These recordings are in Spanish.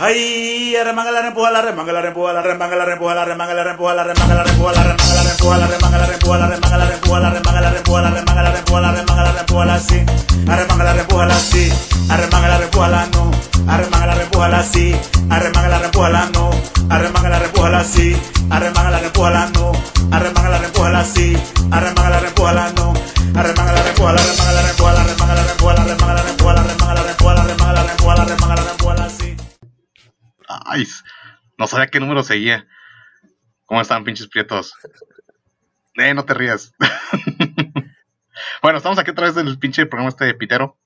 Ay, remanga la rempuja la remanga la rempuja la remanga la rempuja la remanga la rempuja la remanga la rempuja la remanga la rempuja la remanga la rempuja la remanga la rempuja la remanga la rempuja la remanga la rempuja la remanga la rempuja la sí arremanga la rempuja la sí arremanga la rempuja la no arremanga la rempuja la sí arremanga la rempuja la no arremanga la rempuja la sí arremanga la rempuja la no arremanga la rempuja la sí arremanga la rempuja la no arremanga la rempuja la remanga la rempuja la remanga la rempuja la remanga la rempuja la remanga la rempuja la remanga la rempuja la remanga la rempuja la Ay, no sabía qué número seguía. ¿Cómo están, pinches prietos? Eh, no te rías. bueno, estamos aquí a través del pinche programa este de Pitero.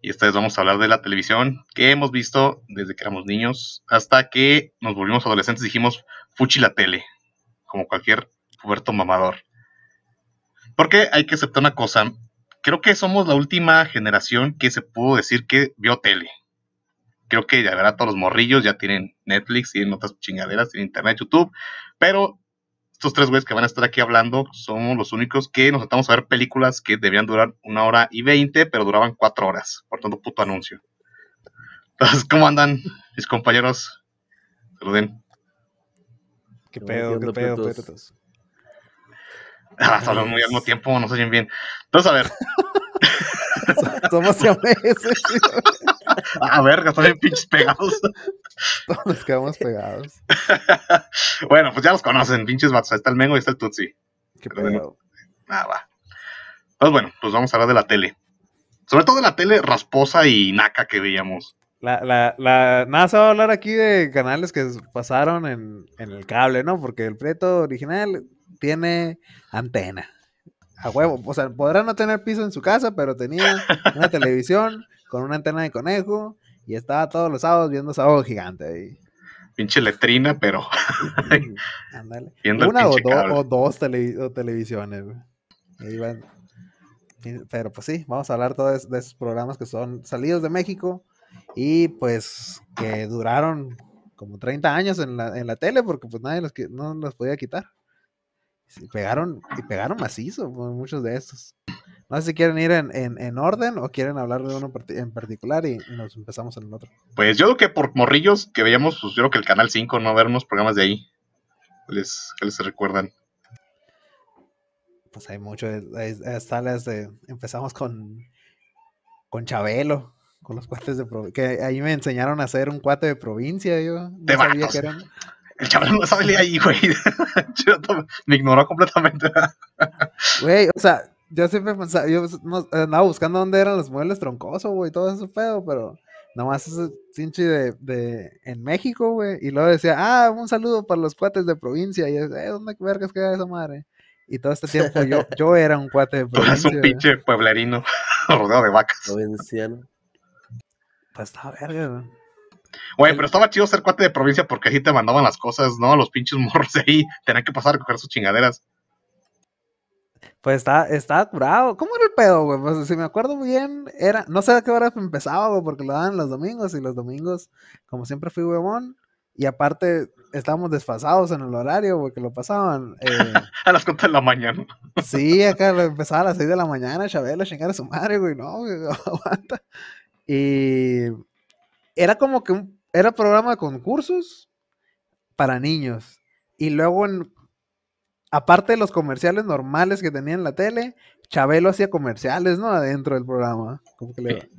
Y esta vez vamos a hablar de la televisión que hemos visto desde que éramos niños hasta que nos volvimos adolescentes. Dijimos, fuchi la tele, como cualquier puberto mamador. Porque hay que aceptar una cosa. Creo que somos la última generación que se pudo decir que vio tele creo que ya verá todos los morrillos ya tienen Netflix, tienen otras chingaderas, tienen Internet, YouTube, pero estos tres güeyes que van a estar aquí hablando somos los únicos que nos tratamos a ver películas que debían durar una hora y veinte, pero duraban cuatro horas, por tanto, puto anuncio. Entonces, ¿cómo andan mis compañeros? Saluden. ¿Qué pedo, qué pedo, perros? Ah, hablan muy al mismo tiempo, no se oyen bien. Entonces, a ver. Somos siameses. Ah, verga, están bien pinches pegados. Todos nos quedamos pegados. bueno, pues ya los conocen, pinches vatos. Ahí está el Mengo y está el Tutsi. Qué Pero pedo. Nada, va. Pues bueno, pues vamos a hablar de la tele. Sobre todo de la tele rasposa y naca que veíamos. La, la, la, nada, se va a hablar aquí de canales que pasaron en, en el cable, ¿no? Porque el Prieto original tiene antena. A huevo. O sea, podrá no tener piso en su casa, pero tenía una televisión con una antena de conejo y estaba todos los sábados viendo Sábado Gigante ahí. Pinche letrina, pero Ándale. Una o, do- o dos o televisiones. Ahí van. Pero pues sí, vamos a hablar todos de esos programas que son salidos de México y pues que duraron como 30 años en la, en la tele porque pues nadie los, no los podía quitar. Sí, pegaron, y pegaron macizo pues, muchos de estos. No sé si quieren ir en, en- en orden o quieren hablar de uno en particular y, y nos empezamos en el otro. pues yo creo que por morrillos que veíamos, pues yo creo que el Canal 5, no ver unos programas de ahí. ¿Qué les, qué les recuerdan? Pues hay mucho, las empezamos con, con Chabelo, con los cuates de provincia, que ahí me enseñaron a hacer un cuate de provincia, yo no De sabía vatos. que eran, El chaval no sabe ahí, güey. Me ignoró completamente. güey, o sea, yo siempre pensaba, yo no- andaba buscando dónde eran los muebles troncosos, güey, todo eso pedo, pero nomás ese pinche de, de, en México, güey, y luego decía, ah, un saludo para los cuates de provincia, y yo, eh, ¿dónde vergas queda esa madre? Y todo este tiempo yo, yo era un cuate de Es provincia. un güey. pinche pueblerino rodeado de vacas. Provinciano. Pues estaba verga, güey. Güey, pero estaba chido ser cuate de provincia porque así te mandaban las cosas, ¿no? Los pinches morros de ahí tenían que pasar a recoger sus chingaderas. Pues estaba, estaba curado. ¿Cómo era el pedo, güey? Pues si me acuerdo bien, era, no sé a qué hora empezaba, güey, porque lo daban los domingos y los domingos, como siempre fui huevón, y aparte estábamos desfasados en el horario, güey, que lo pasaban. eh, A las cuatro de la mañana. sí, acá empezaba a las 6 de la mañana, Chabelo, a chingar a su madre, güey, no, güey, aguanta. Y era como que un, era programa de concursos para niños. Y luego en, aparte de los comerciales normales que tenía en la tele, Chabelo hacía comerciales, ¿no? Adentro del programa. Como que le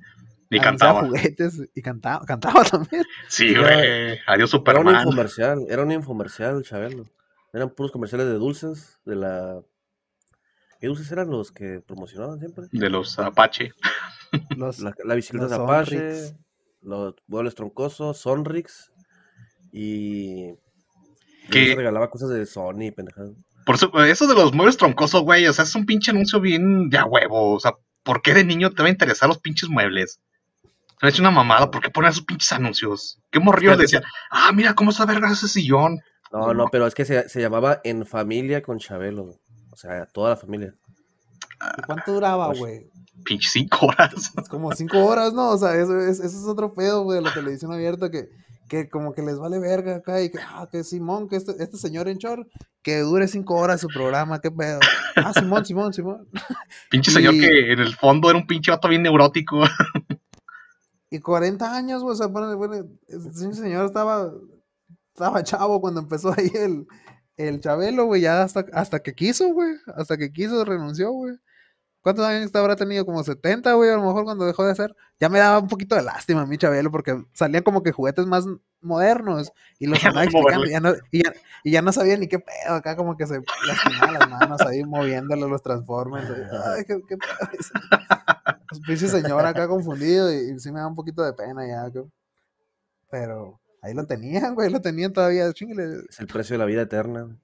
Y cantaba. juguetes y cantaba, cantaba también. Sí, güey. Adiós, Era un Superman. infomercial, era un infomercial, Chabelo. Eran puros comerciales de dulces, de la... ¿Qué dulces eran los que promocionaban siempre? De los Apache. Los, La, la bicicleta los de Apache, Sonrix. Los muebles troncosos, Sonrix y... se regalaba cosas de Sony, pendejadas. Por eso, eso de los muebles troncosos, güey. O sea, es un pinche anuncio bien de a huevo. O sea, ¿por qué de niño te va a interesar los pinches muebles? Me ha hecho una mamada. ¿Por qué poner esos pinches anuncios? ¿Qué morrillo le decía? Ah, mira cómo está verga ese sillón. No, no, pero es que se, se llamaba En Familia con Chabelo. güey. O sea, toda la familia. ¿y ¿Cuánto duraba, güey? Pinche cinco horas. Es como cinco horas, ¿no? O sea, eso es, eso es otro pedo, güey, de la televisión abierta que, que como que les vale verga acá y que, ah, que Simón, que este, este señor en short, que dure cinco horas su programa, qué pedo. Ah, Simón, Simón, Simón. Pinche señor que en el fondo era un pinche vato bien neurótico. y 40 años, güey, o sea, bueno, bueno, ese señor estaba, estaba chavo cuando empezó ahí el, el Chabelo, güey, ya hasta, hasta que quiso, güey, hasta que quiso renunció, güey. ¿Cuántos años habrá tenido? Como 70, güey, a lo mejor cuando dejó de hacer. Ya me daba un poquito de lástima a mí, Chabelo, porque salían como que juguetes más modernos y los andaba explicando, moverle. ya no, y, ya, y ya no sabía ni qué pedo, acá como que se lastimaba las manos ahí moviéndole los Transformers. ahí, Ay, qué, qué pedo. Pues, pinche señor acá confundido y, y sí me da un poquito de pena ya. que- Pero ahí lo tenían, güey, lo tenían todavía. Chingle. Es el precio de la vida eterna.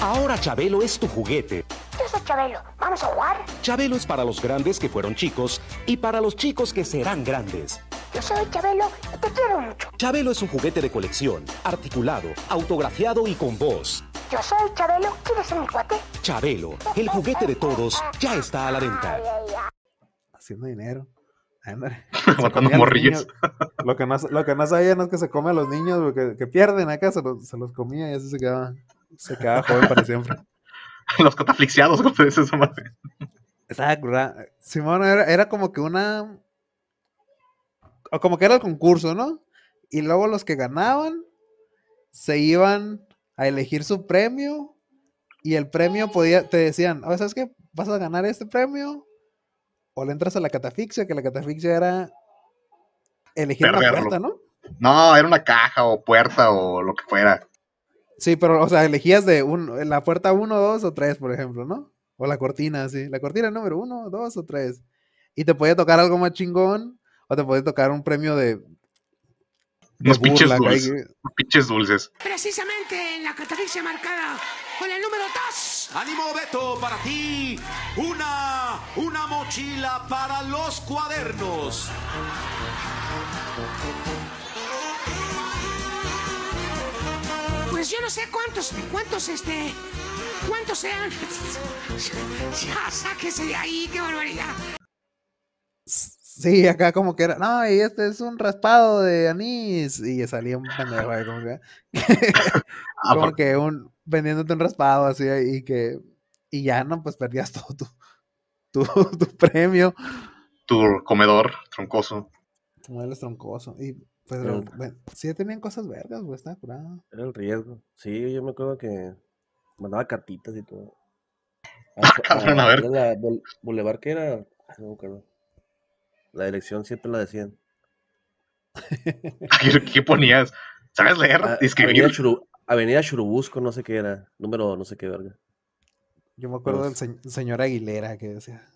Ahora Chabelo es tu juguete. Chabelo. ¿Vamos a jugar? Chabelo es para los grandes que fueron chicos y para los chicos que serán grandes. Yo soy Chabelo y te quiero mucho. Chabelo es un juguete de colección, articulado, autografiado y con voz. Yo soy Chabelo. ¿Quieres ser mi cuate? Chabelo, el juguete de todos, ya está a la venta. Ay, ay, ay. Haciendo dinero. Matando morrillos. Lo que, no, lo que no sabían es que se come a los niños, que, que pierden acá, se los, se los comía y así se quedaba, se quedaba joven para siempre. Los cataflixiados, como se dice esa madre. Curada. Simón era, era como que una. O como que era el concurso, ¿no? Y luego los que ganaban se iban a elegir su premio. Y el premio podía, te decían, "Oye, ¿sabes qué? Vas a ganar este premio. O le entras a la catafixia, que la catafixia era elegir una Perderlo. puerta, ¿no? No, era una caja o puerta o lo que fuera. Sí, pero, o sea, elegías de un, en la puerta 1, 2 o 3, por ejemplo, ¿no? O la cortina, sí. La cortina número 1, 2 o 3. Y te podía tocar algo más chingón, o te podía tocar un premio de, de Unos pinches dulces. Unos pinches dulces. Precisamente en la catafixia marcada con el número 2. Ánimo Beto, para ti una una mochila para los cuadernos. Pues yo no sé cuántos, cuántos, este, cuántos sean. Ya, sáquese de ahí, qué barbaridad. Sí, acá como que era, no, y este es un raspado de anís. Y salía un pendejo ahí, como que, Ah, como que un, vendiéndote un raspado así, y que, y ya no, pues perdías todo tu, tu, tu premio. tu comedor troncoso. Muebles troncoso. Y Pero- lo- bueno, sí tenían cosas vergas, güey, estaba curado. Era el riesgo. Sí, yo me acuerdo que mandaba cartitas y todo. Ah, cabrón, a ver. era La Boulevard que era. Ay, no me acuerdo. La dirección siempre la decían. ¿Qué, qué ponías? ¿Sabes leer? Ah, escribir? Avenida, Churu- Avenida Churubusco, no sé qué era. Número no sé qué verga. Yo me acuerdo del Pues- se- señor Aguilera que decía,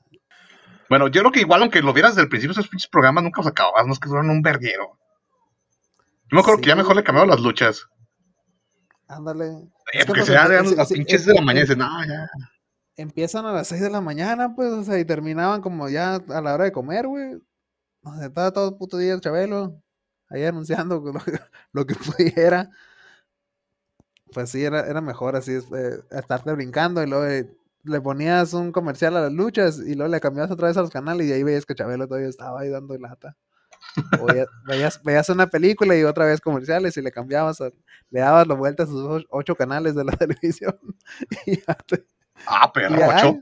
Bueno, yo creo que igual, aunque lo vieras desde el principio, esos pinches programas nunca los acababas, no es que duran un verguero. Yo me acuerdo que ya mejor le cambiaron las luchas. ándale. Eh, porque pues, se dan las es- es- pinches es- de la es- mañana y es- dicen, no, ya. Empiezan a las 6 de la mañana, pues, o sea, y terminaban como ya a la hora de comer, güey. O sea, estaba todo el puto día el Chabelo ahí anunciando lo, que- lo que pudiera. Pues sí, era, era mejor así, eh, estarte brincando y luego eh, le ponías un comercial a las luchas y luego le cambiabas otra vez a los canales y ahí veías que Chabelo todavía estaba ahí dando lata. O veías, veías, veías una película y otra vez comerciales y le cambiabas, a- le dabas la vuelta a sus ocho, canales de la televisión. y ya te- Ah, pero ocho.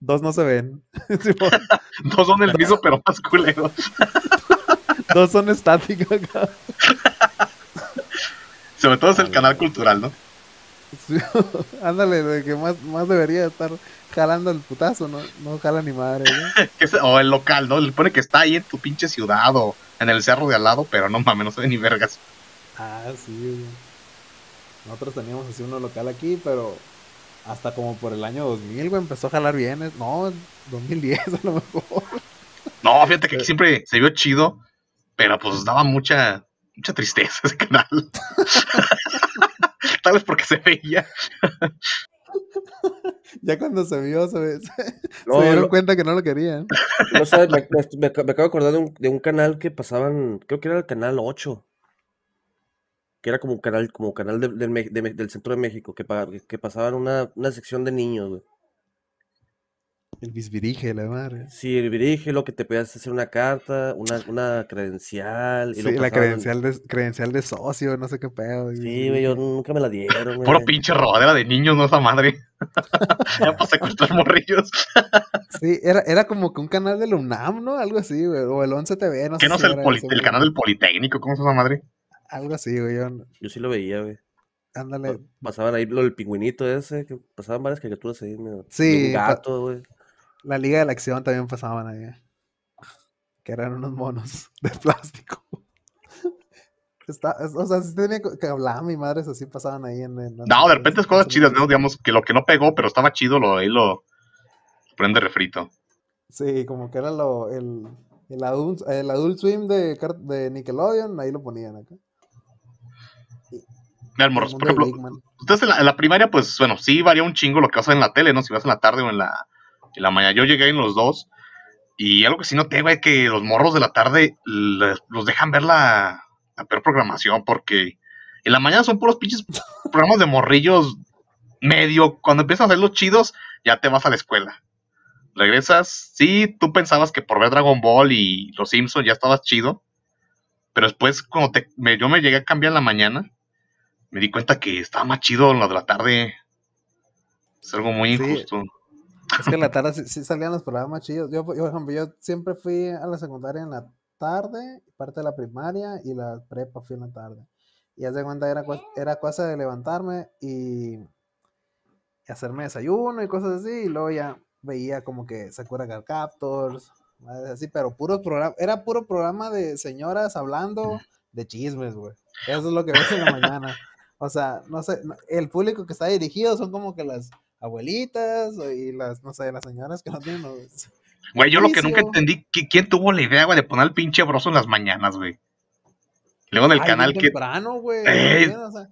Dos no se ven. No son el mismo, pero más culeros. Dos son estáticos. Sobre todo es el canal cultural, ¿no? Ándale, de que más, más debería estar jalando el putazo, no, no jala ni madre. ¿no? O el local, ¿no? Le pone que está ahí en tu pinche ciudad o en el cerro de al lado, pero no mames, no se ve ni vergas. Ah, sí. güey. Nosotros teníamos así uno local aquí, pero hasta como por el año 2000, güey, empezó a jalar bien. No, 2010 a lo mejor. No, fíjate que aquí siempre se vio chido, pero pues daba mucha, mucha tristeza ese canal. Tal vez porque se veía. Ya cuando se vio, se, ve- se- No, se dieron lo- cuenta que no lo querían. No sabes, me, me- me ac- me acabo de acordar de un, de un canal que pasaban, creo que era el canal 8. Que era como un canal, como canal de- del de centro de México, que, que pasaban una, una sección de niños, güey. El bisbirige, la madre. Sí, el virige, lo que te podías hacer una carta, una, una credencial. Y Sí, la credencial de, credencial de socio, no sé qué pedo. Sí, güey, yo nunca me la dieron, güey. Puro pinche robadera de niños, no esa madre. ya para secuestrar morrillos. Sí, era, era como que un canal de la UNAM, ¿no? Algo así, güey. O el 11 TV, no ¿Qué sé no si es el, el canal del Politécnico? ¿Cómo es esa madre? Algo así, güey. yo- Yo sí lo veía, güey. Ándale. Pasaban ahí lo del pingüinito ese, que pasaban varias caricaturas ahí. medio- de Sí, Un gato, güey. La Liga de la Acción también pasaban ahí. Que eran unos monos de plástico. Está, es- o sea, sí tenía que hablar mi madre, así pasaban ahí en. en- No, de repente es cosas chidas, ¿no? Digamos que lo que no pegó, pero estaba chido, lo, ahí lo prende refrito. Sí, como que era lo, el, el, adult, el Adult Swim de, de Nickelodeon, ahí lo ponían acá. Mira, morros, mundo por ejemplo, ustedes en la, en la primaria, pues bueno, sí varía un chingo lo que vas a ver en la tele, ¿no? Si vas en la tarde o en la, en la mañana. Yo llegué en los dos. Y algo que sí noté, güey, que los morros de la tarde los dejan ver la, la peor programación, porque en la mañana son puros pinches programas de morrillos medio. Cuando empiezan a hacer los chidos, ya te vas a la escuela. Regresas, sí, tú pensabas que por ver Dragon Ball y Los Simpsons ya estabas chido, pero después cuando te, me- yo me llegué a cambiar en la mañana, me di cuenta que estaba más chido lo de la tarde. Es algo muy Sí. injusto. Es que en la tarde sí, sí salían los programas chidos. Yo, yo, por ejemplo, yo siempre fui a la secundaria en la tarde, parte de la primaria y la prepa fui en la tarde. Y haz de cuenta, era, era cosa de levantarme y, y hacerme desayuno y cosas así. Y luego ya veía como que Sakura Card Captors, así, pero puro programa, era puro programa de señoras hablando de chismes, güey. Eso es lo que ves en la mañana. O sea, no sé, el público que está dirigido son como que las abuelitas o- y las, no sé, las señoras que no tienen los- Güey, yo lo que nunca entendí, ¿quién tuvo la idea, güey, de poner al pinche broso en las mañanas, güey? Luego en el Ay, canal que... temprano, güey. Ey. también, o sea,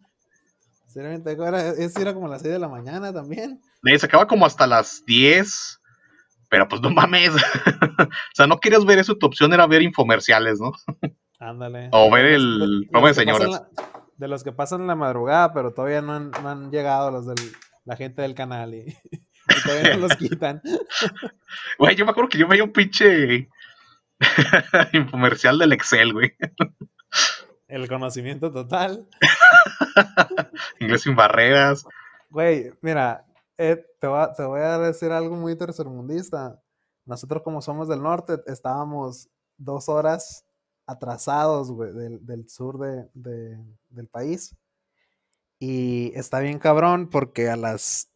era, eso era como las 6 de la mañana también. de- se acaba como hasta las 10, pero pues no mames. o sea, no querías ver eso, tu opción era ver infomerciales, ¿no? Ándale. O ver el programa de señoras. la- de los que pasan en la madrugada, pero todavía no han, no han llegado los de la gente del canal y, y todavía no los quitan. Güey, yo me acuerdo que yo veía un pinche infomercial del Excel, güey. El conocimiento total. Inglés sin barreras. Güey, mira, eh, te, voy a, te voy a decir algo muy tercermundista. Nosotros como somos del norte, estábamos dos horas atrasados, güey, del, del sur de, de- del país. Y está bien cabrón porque a las...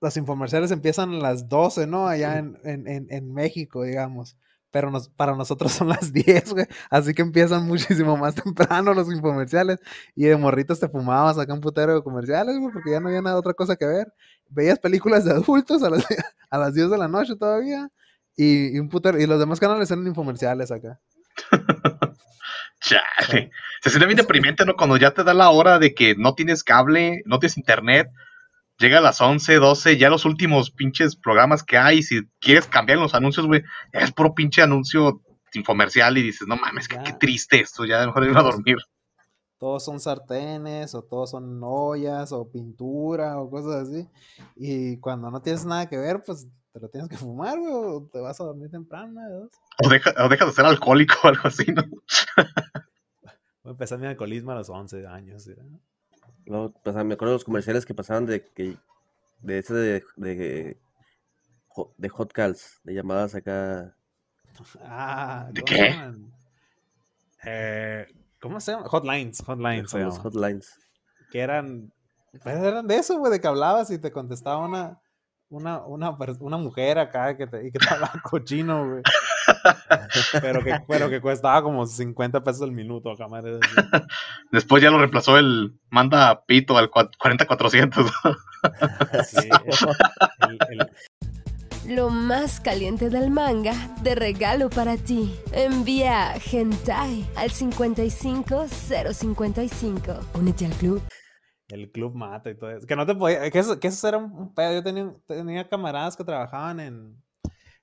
Los infomerciales empiezan a las 12, ¿no? Allá en, en, en, en México, digamos. Pero nos, para nosotros son las 10, güey. Así que empiezan muchísimo más temprano los infomerciales. Y de morritos te fumabas acá un putero de comerciales, güey, porque ya no había nada otra cosa que ver. Veías películas de adultos a las, a las 10 de la noche todavía. Y, y un putero, y los demás canales eran infomerciales acá. Chale. Se siente bien deprimente, ¿no? Cuando ya te da la hora de que no tienes cable, no tienes internet, llega a las 11, 12, ya los últimos pinches programas que hay, si quieres cambiar los anuncios, güey, es puro pinche anuncio infomercial y dices, no mames, qué, triste esto, ya mejor irme a dormir. Todos son sartenes, o todos son ollas, o pintura, o cosas así. Y cuando no tienes nada que ver, pues te lo tienes que fumar, güey, o te vas a dormir temprano, dos. O, deja, o dejas de ser alcohólico o algo así, ¿no? Voy a empezar mi alcoholismo a los 11 años. ¿sí? Luego, o sea, me acuerdo de los comerciales que pasaban de que de ese de, de, de hot calls, de llamadas acá. Ah, ¿De ¿cómo qué? se llaman? Eh, ¿Cómo se llama? Hotlines, hotlines se llama. hotlines. Que eran, pues eran de eso, güey, de que hablabas y te contestaba una, una, una, una mujer acá que te, y que te hablaba cochino, güey. Pero que, pero que costaba como 50 pesos el minuto acá, madre. Después ya lo reemplazó el manda pito al cua- 40400. Sí, el- el- Lo más caliente del manga de regalo para ti. Envía Hentai al 55055. Únete al club. El club mata y todo eso. Que no te podía. Que eso, que eso era un pedo. Yo tenía, tenía camaradas que trabajaban en,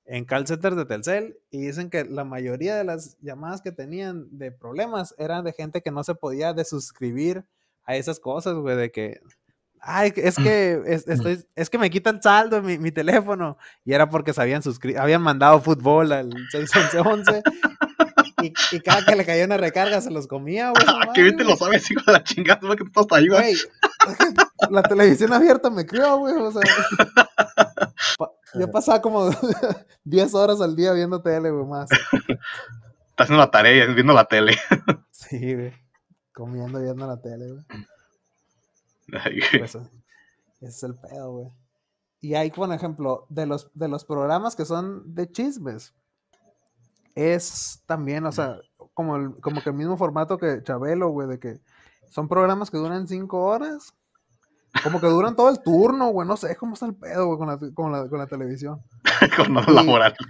en call centers de Telcel y dicen que la mayoría de las llamadas que tenían de problemas eran de gente que no se podía desuscribir a esas cosas, güey. De que Ay, es que es, estoy, es que me quitan saldo mi, mi teléfono. Y era porque se habían suscrito, habían mandado fútbol al 611 y, y cada que le caía una recarga se los comía, güey. no Que bien te lo sabes, hijo de la chingada, güey, que tú estás ahí, güey. La televisión abierta me crió, güey. O sea, pa- yo pasaba como 10 horas al día viendo tele, güey, más. Estás haciendo la tarea viendo la tele. Sí, güey. Comiendo, viendo la tele, güey. Ay, güey. Pues, ese es el pedo, güey. Y hay, por ejemplo, de los, de los programas que son de chismes, es también, o sea, como, el- como que el mismo formato que Chabelo, güey, de que son programas que duran cinco horas, como que duran todo el turno, güey, no sé cómo está el pedo, güey, con la, con la, con la televisión. Con.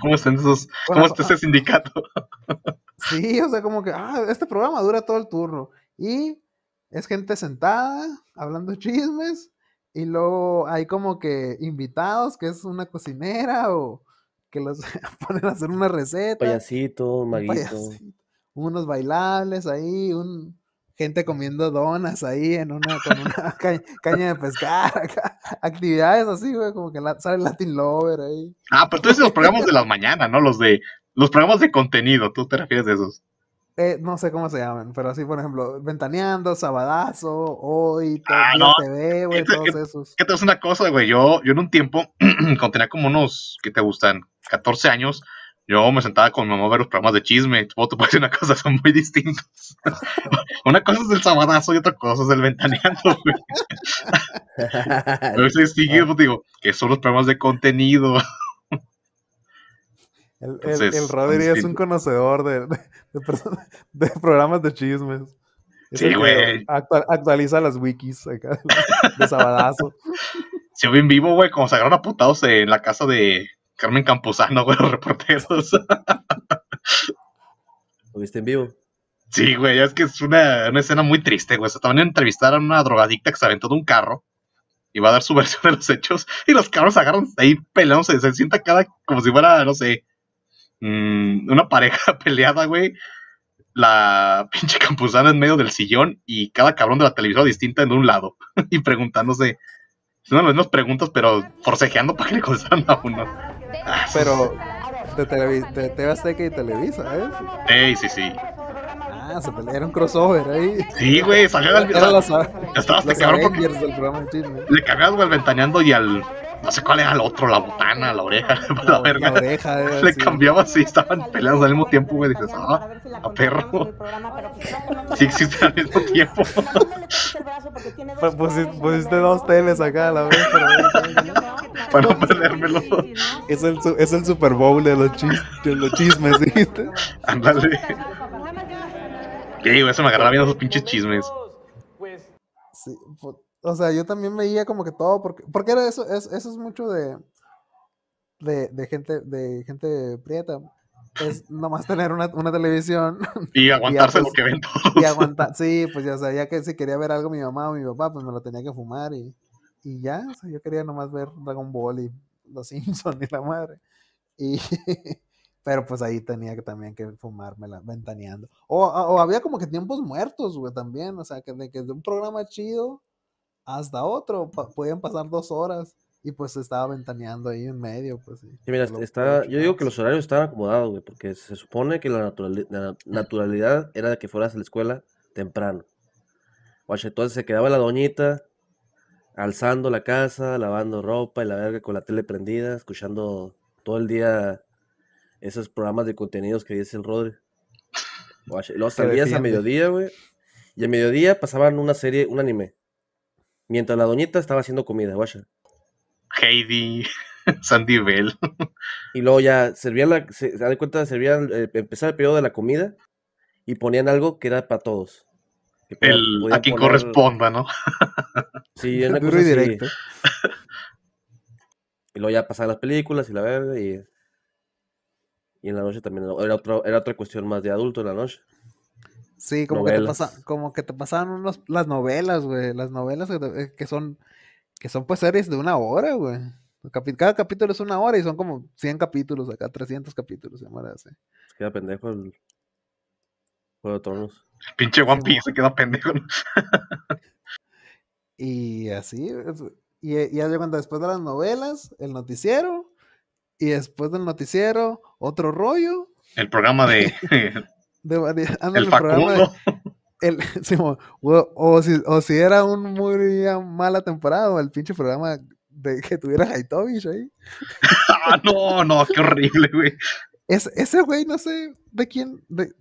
¿Cómo están esos? ¿Cómo está ese sindicato? Sí, o sea, como que, ah, este programa dura todo el turno. Y es gente sentada, hablando chismes, y luego hay como que invitados, que es una cocinera, o que los ponen a hacer una receta. Payasito, un maguito. payasito, unos bailables ahí, un gente comiendo donas ahí en una, con una ca- caña de pescar, acá, actividades así, güey, como que la- sale Latin Lover ahí. Ah, pero tú dices los programas de las mañanas, ¿no? Los de los programas de contenido, ¿tú te refieres a esos? Eh, no sé cómo se llaman, pero así, por ejemplo, Ventaneando, Sabadazo, Hoy, Ah, no. TV, güey, todos esos. ¿Qué te hace una cosa, güey? Yo, yo en un tiempo, cuando tenía como unos, ¿qué te gustan? 14 años, yo me sentaba con mi mamá a ver los programas de chisme. Tú te puedes decir una cosa, son muy distintos. una cosa es el sabadazo y otra cosa es el ventaneando, güey. A veces sí, pues, digo, que son los programas de contenido. El, el, Entonces, el son Rodri es un conocedor de, de, de perso- de programas de chismes. Es Sí, güey. actua- actualiza las wikis acá de, Sabadazo. Se ve en vivo, güey, como se agarran a putados en la casa de Carmen Campuzano, güey, los reporteros. ¿Lo viste en vivo? Sí, güey, es que es una, una escena muy triste, güey. Se estaban a entrevistar a una drogadicta que se aventó de un carro y va a dar su versión de los hechos y los cabros se agarran ahí peleándose, se sienta cada como si fuera, no sé, mm, una pareja peleada, güey. La pinche campusana en medio del sillón y cada cabrón de la televisora distinta en un lado y preguntándose. Son las mismas preguntas, pero forcejeando para que le contestaran a uno. Ah, Pero de, Televi- de TV Azteca y Televisa, ¿eh? Ey, sí, sí. Ah, se pelea, era un crossover ahí. Sí, güey, salió al Eran los, Estaba este cabrón porque del programa de le cambiabas, güey, al ventaneando y al. No sé cuál era el otro, la botana, la oreja, la, La, verga. la oreja, eh, le sí. cambiabas y estaban peleados al mismo tiempo, güey. Dices, ah, a perro. Sí existen al mismo tiempo. Pu- pusi- Pusiste dos teles acá a la vez, pero Para no perdérmelo. es el, es el Super Bowl de los, chis- de los chismes, ¿viste? Ándale. ¿Qué, güey? Eso me agarraba viendo esos pinches chismes. Sí, pu- o sea, yo también veía como que todo, porque, porque era eso, es, eso es mucho de, de, de gente, de gente prieta. Es nomás tener una, una televisión Y aguantarse pues, lo que ven todos. y aguantar. Sí, pues ya sabía que si quería ver algo mi mamá o mi papá, pues me lo tenía que fumar y, y ya. O sea, yo quería nomás ver Dragon Ball y Los Simpsons y la madre. Y, pero pues ahí tenía que también que fumármela ventaneando. O, o había como que tiempos muertos, güey, también. O sea, que de, que de un programa chido hasta otro pa- podían pasar dos horas y pues estaba ventaneando ahí en medio, pues sí. Sí, mira, está, yo digo que los horarios estaban acomodados, güey, porque se supone que la, naturali- la naturalidad era de que fueras a la escuela temprano. Guacha, entonces se quedaba la doñita alzando la casa, lavando ropa y la verga con la tele prendida, escuchando todo el día esos programas de contenidos que dice el Rodri. Guacha, y luego Se salías a mediodía, güey, y a mediodía pasaban una serie, un anime. Mientras la doñita estaba haciendo comida, guacha. Heidi, Sandy Bell. Y luego ya servían la, se, se da cuenta, servían, eh, empezaba el periodo de la comida y ponían algo que era para todos. El, a quien poner- corresponda, ¿no? Sí, una Duro cosa directo. Y luego ya pasaban las películas y la verga y, y en la noche también era otra, era otra cuestión más de adulto en la noche. Sí, como que, te pasa, como que te pasaban unos, las novelas, güey. Las novelas que, te- eh, que son, que son pues series de una hora, güey. Cada capítulo es una hora y son como 100 capítulos acá, 300 capítulos, se llama así. Se queda pendejo el Juego de Tronos. Pinche One Piece se queda pendejo. Y así, y, y ya cuenta, después de las novelas, el noticiero, y después del noticiero, otro rollo. El programa de De, vari- ándale, El el programa de- Facundo. el, Simón, o, o si, o si era un muy mala temporada, o el pinche programa de que tuviera Haitovich ahí. Ah, no, no, qué horrible, güey. Es, ese güey, no sé de quién. De,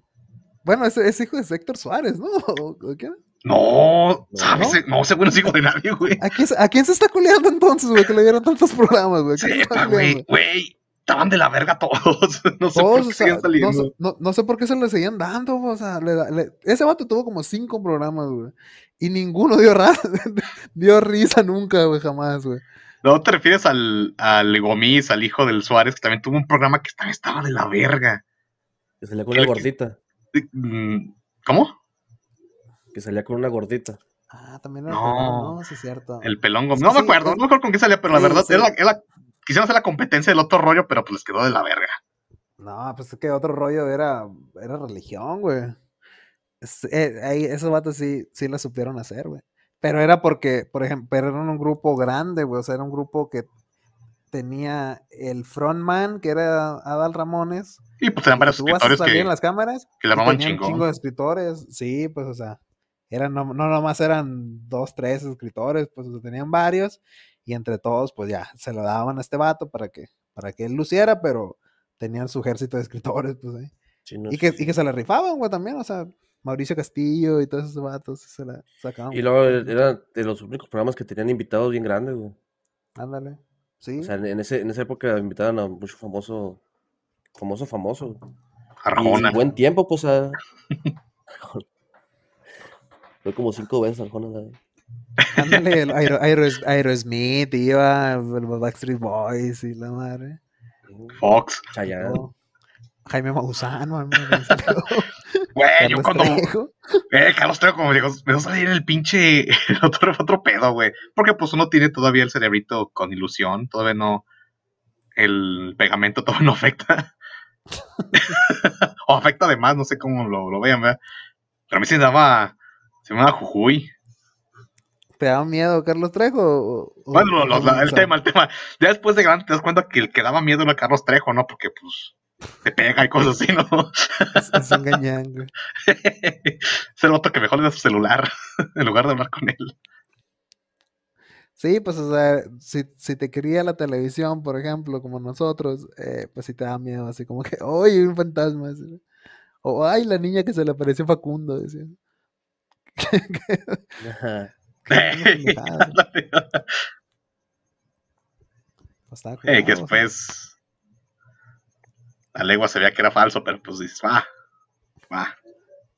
bueno, ese es hijo de Héctor Suárez, ¿no? ¿O, o quién? No, ¿sabes? No, ese güey no es hijo de nadie, güey. ¿A quién, se- ¿A quién se está culeando entonces, güey? Que le dieron tantos programas, güey. ¿A quién se está Sepa, güey, güey. Estaban de la verga todos. No sé Todos, por o qué sea, siguen no, saliendo. no- no sé por qué se le seguían dando, o sea, le da- le- ese vato tuvo como cinco programas, güey. Y ninguno dio, dio risa nunca, güey, jamás, güey. ¿No te refieres al, al Gomis, al hijo del Suárez, que también tuvo un programa que también estaba de la verga? Que salía con una gordita. Mm, ¿Cómo? Que salía con una gordita. Ah, también era No. pelón, no, sí es cierto. El pelón Gomis. Sí, No me sí, acuerdo, es- no me acuerdo con qué salía, pero la sí, verdad, sí. era la- era- quisieron hacer la competencia del otro rollo, pero pues les quedó de la verga. No, pues es que otro rollo era, era religión, güey. Es- eh, esos vatos sí, sí la supieron hacer, güey. Pero era porque, por ejemplo, pero era un grupo grande, güey. O sea, era un grupo que tenía el frontman, que era Adal Ramones. Y pues eran varios escritores que, en las cámaras. que un chingón. chingo de escritores. Sí, pues, o sea, eran, no, no nomás eran dos, tres escritores, pues, o sea, tenían varios. Y entre todos, pues ya, se lo daban a este vato para que, para que él luciera, pero tenían su ejército de escritores, pues, ahí. Sí, no, Y sí, que, sí. y que se la rifaban, güey, también, o sea, Mauricio Castillo y todos esos vatos se la sacaban. Y luego era de los únicos programas que tenían invitados bien grandes, güey. Ándale. Sí. O sea, en, en ese, en esa época invitaban a mucho famoso, famoso, famoso. Y Arjona. en buen tiempo, pues, a... Fue como cinco veces Arjona. ¿sabes? Ándale, el Aero- Aeros- Aerosmith iba, los Backstreet Boys y la madre. Fox. Chayanne. todo. Jaime Maussan, man. Güey, yo Carlos cuando. Trejo. Eh, Carlos Trejo, como digo, me va a salir el pinche. El otro, otro pedo, güey. Porque pues uno tiene todavía el cerebrito con ilusión. Todavía no. El pegamento todavía no afecta. o afecta además, no sé cómo lo, lo vean, ¿verdad? Pero a mí se me daba. Se me daba jujuy. ¿Te daba miedo Carlos Trejo? o- Bueno, o lo- lo- Jaime el tema, el tema. Ya después de grande te das cuenta que el que daba miedo era Carlos Trejo, ¿no? Porque pues. Te pega y cosas así, ¿no? Es, gañán, güey. es el otro que mejor le da su celular en lugar de hablar con él. Sí, pues, o sea, si, si te quería la televisión, por ejemplo, como nosotros, eh, pues sí te da miedo, así como que, ¡ay, un fantasma! O, ¡ay, la niña que se le apareció a Facundo! Decían. Ajá. Eh, que después la legua se veía que era falso, pero pues dices, va, va.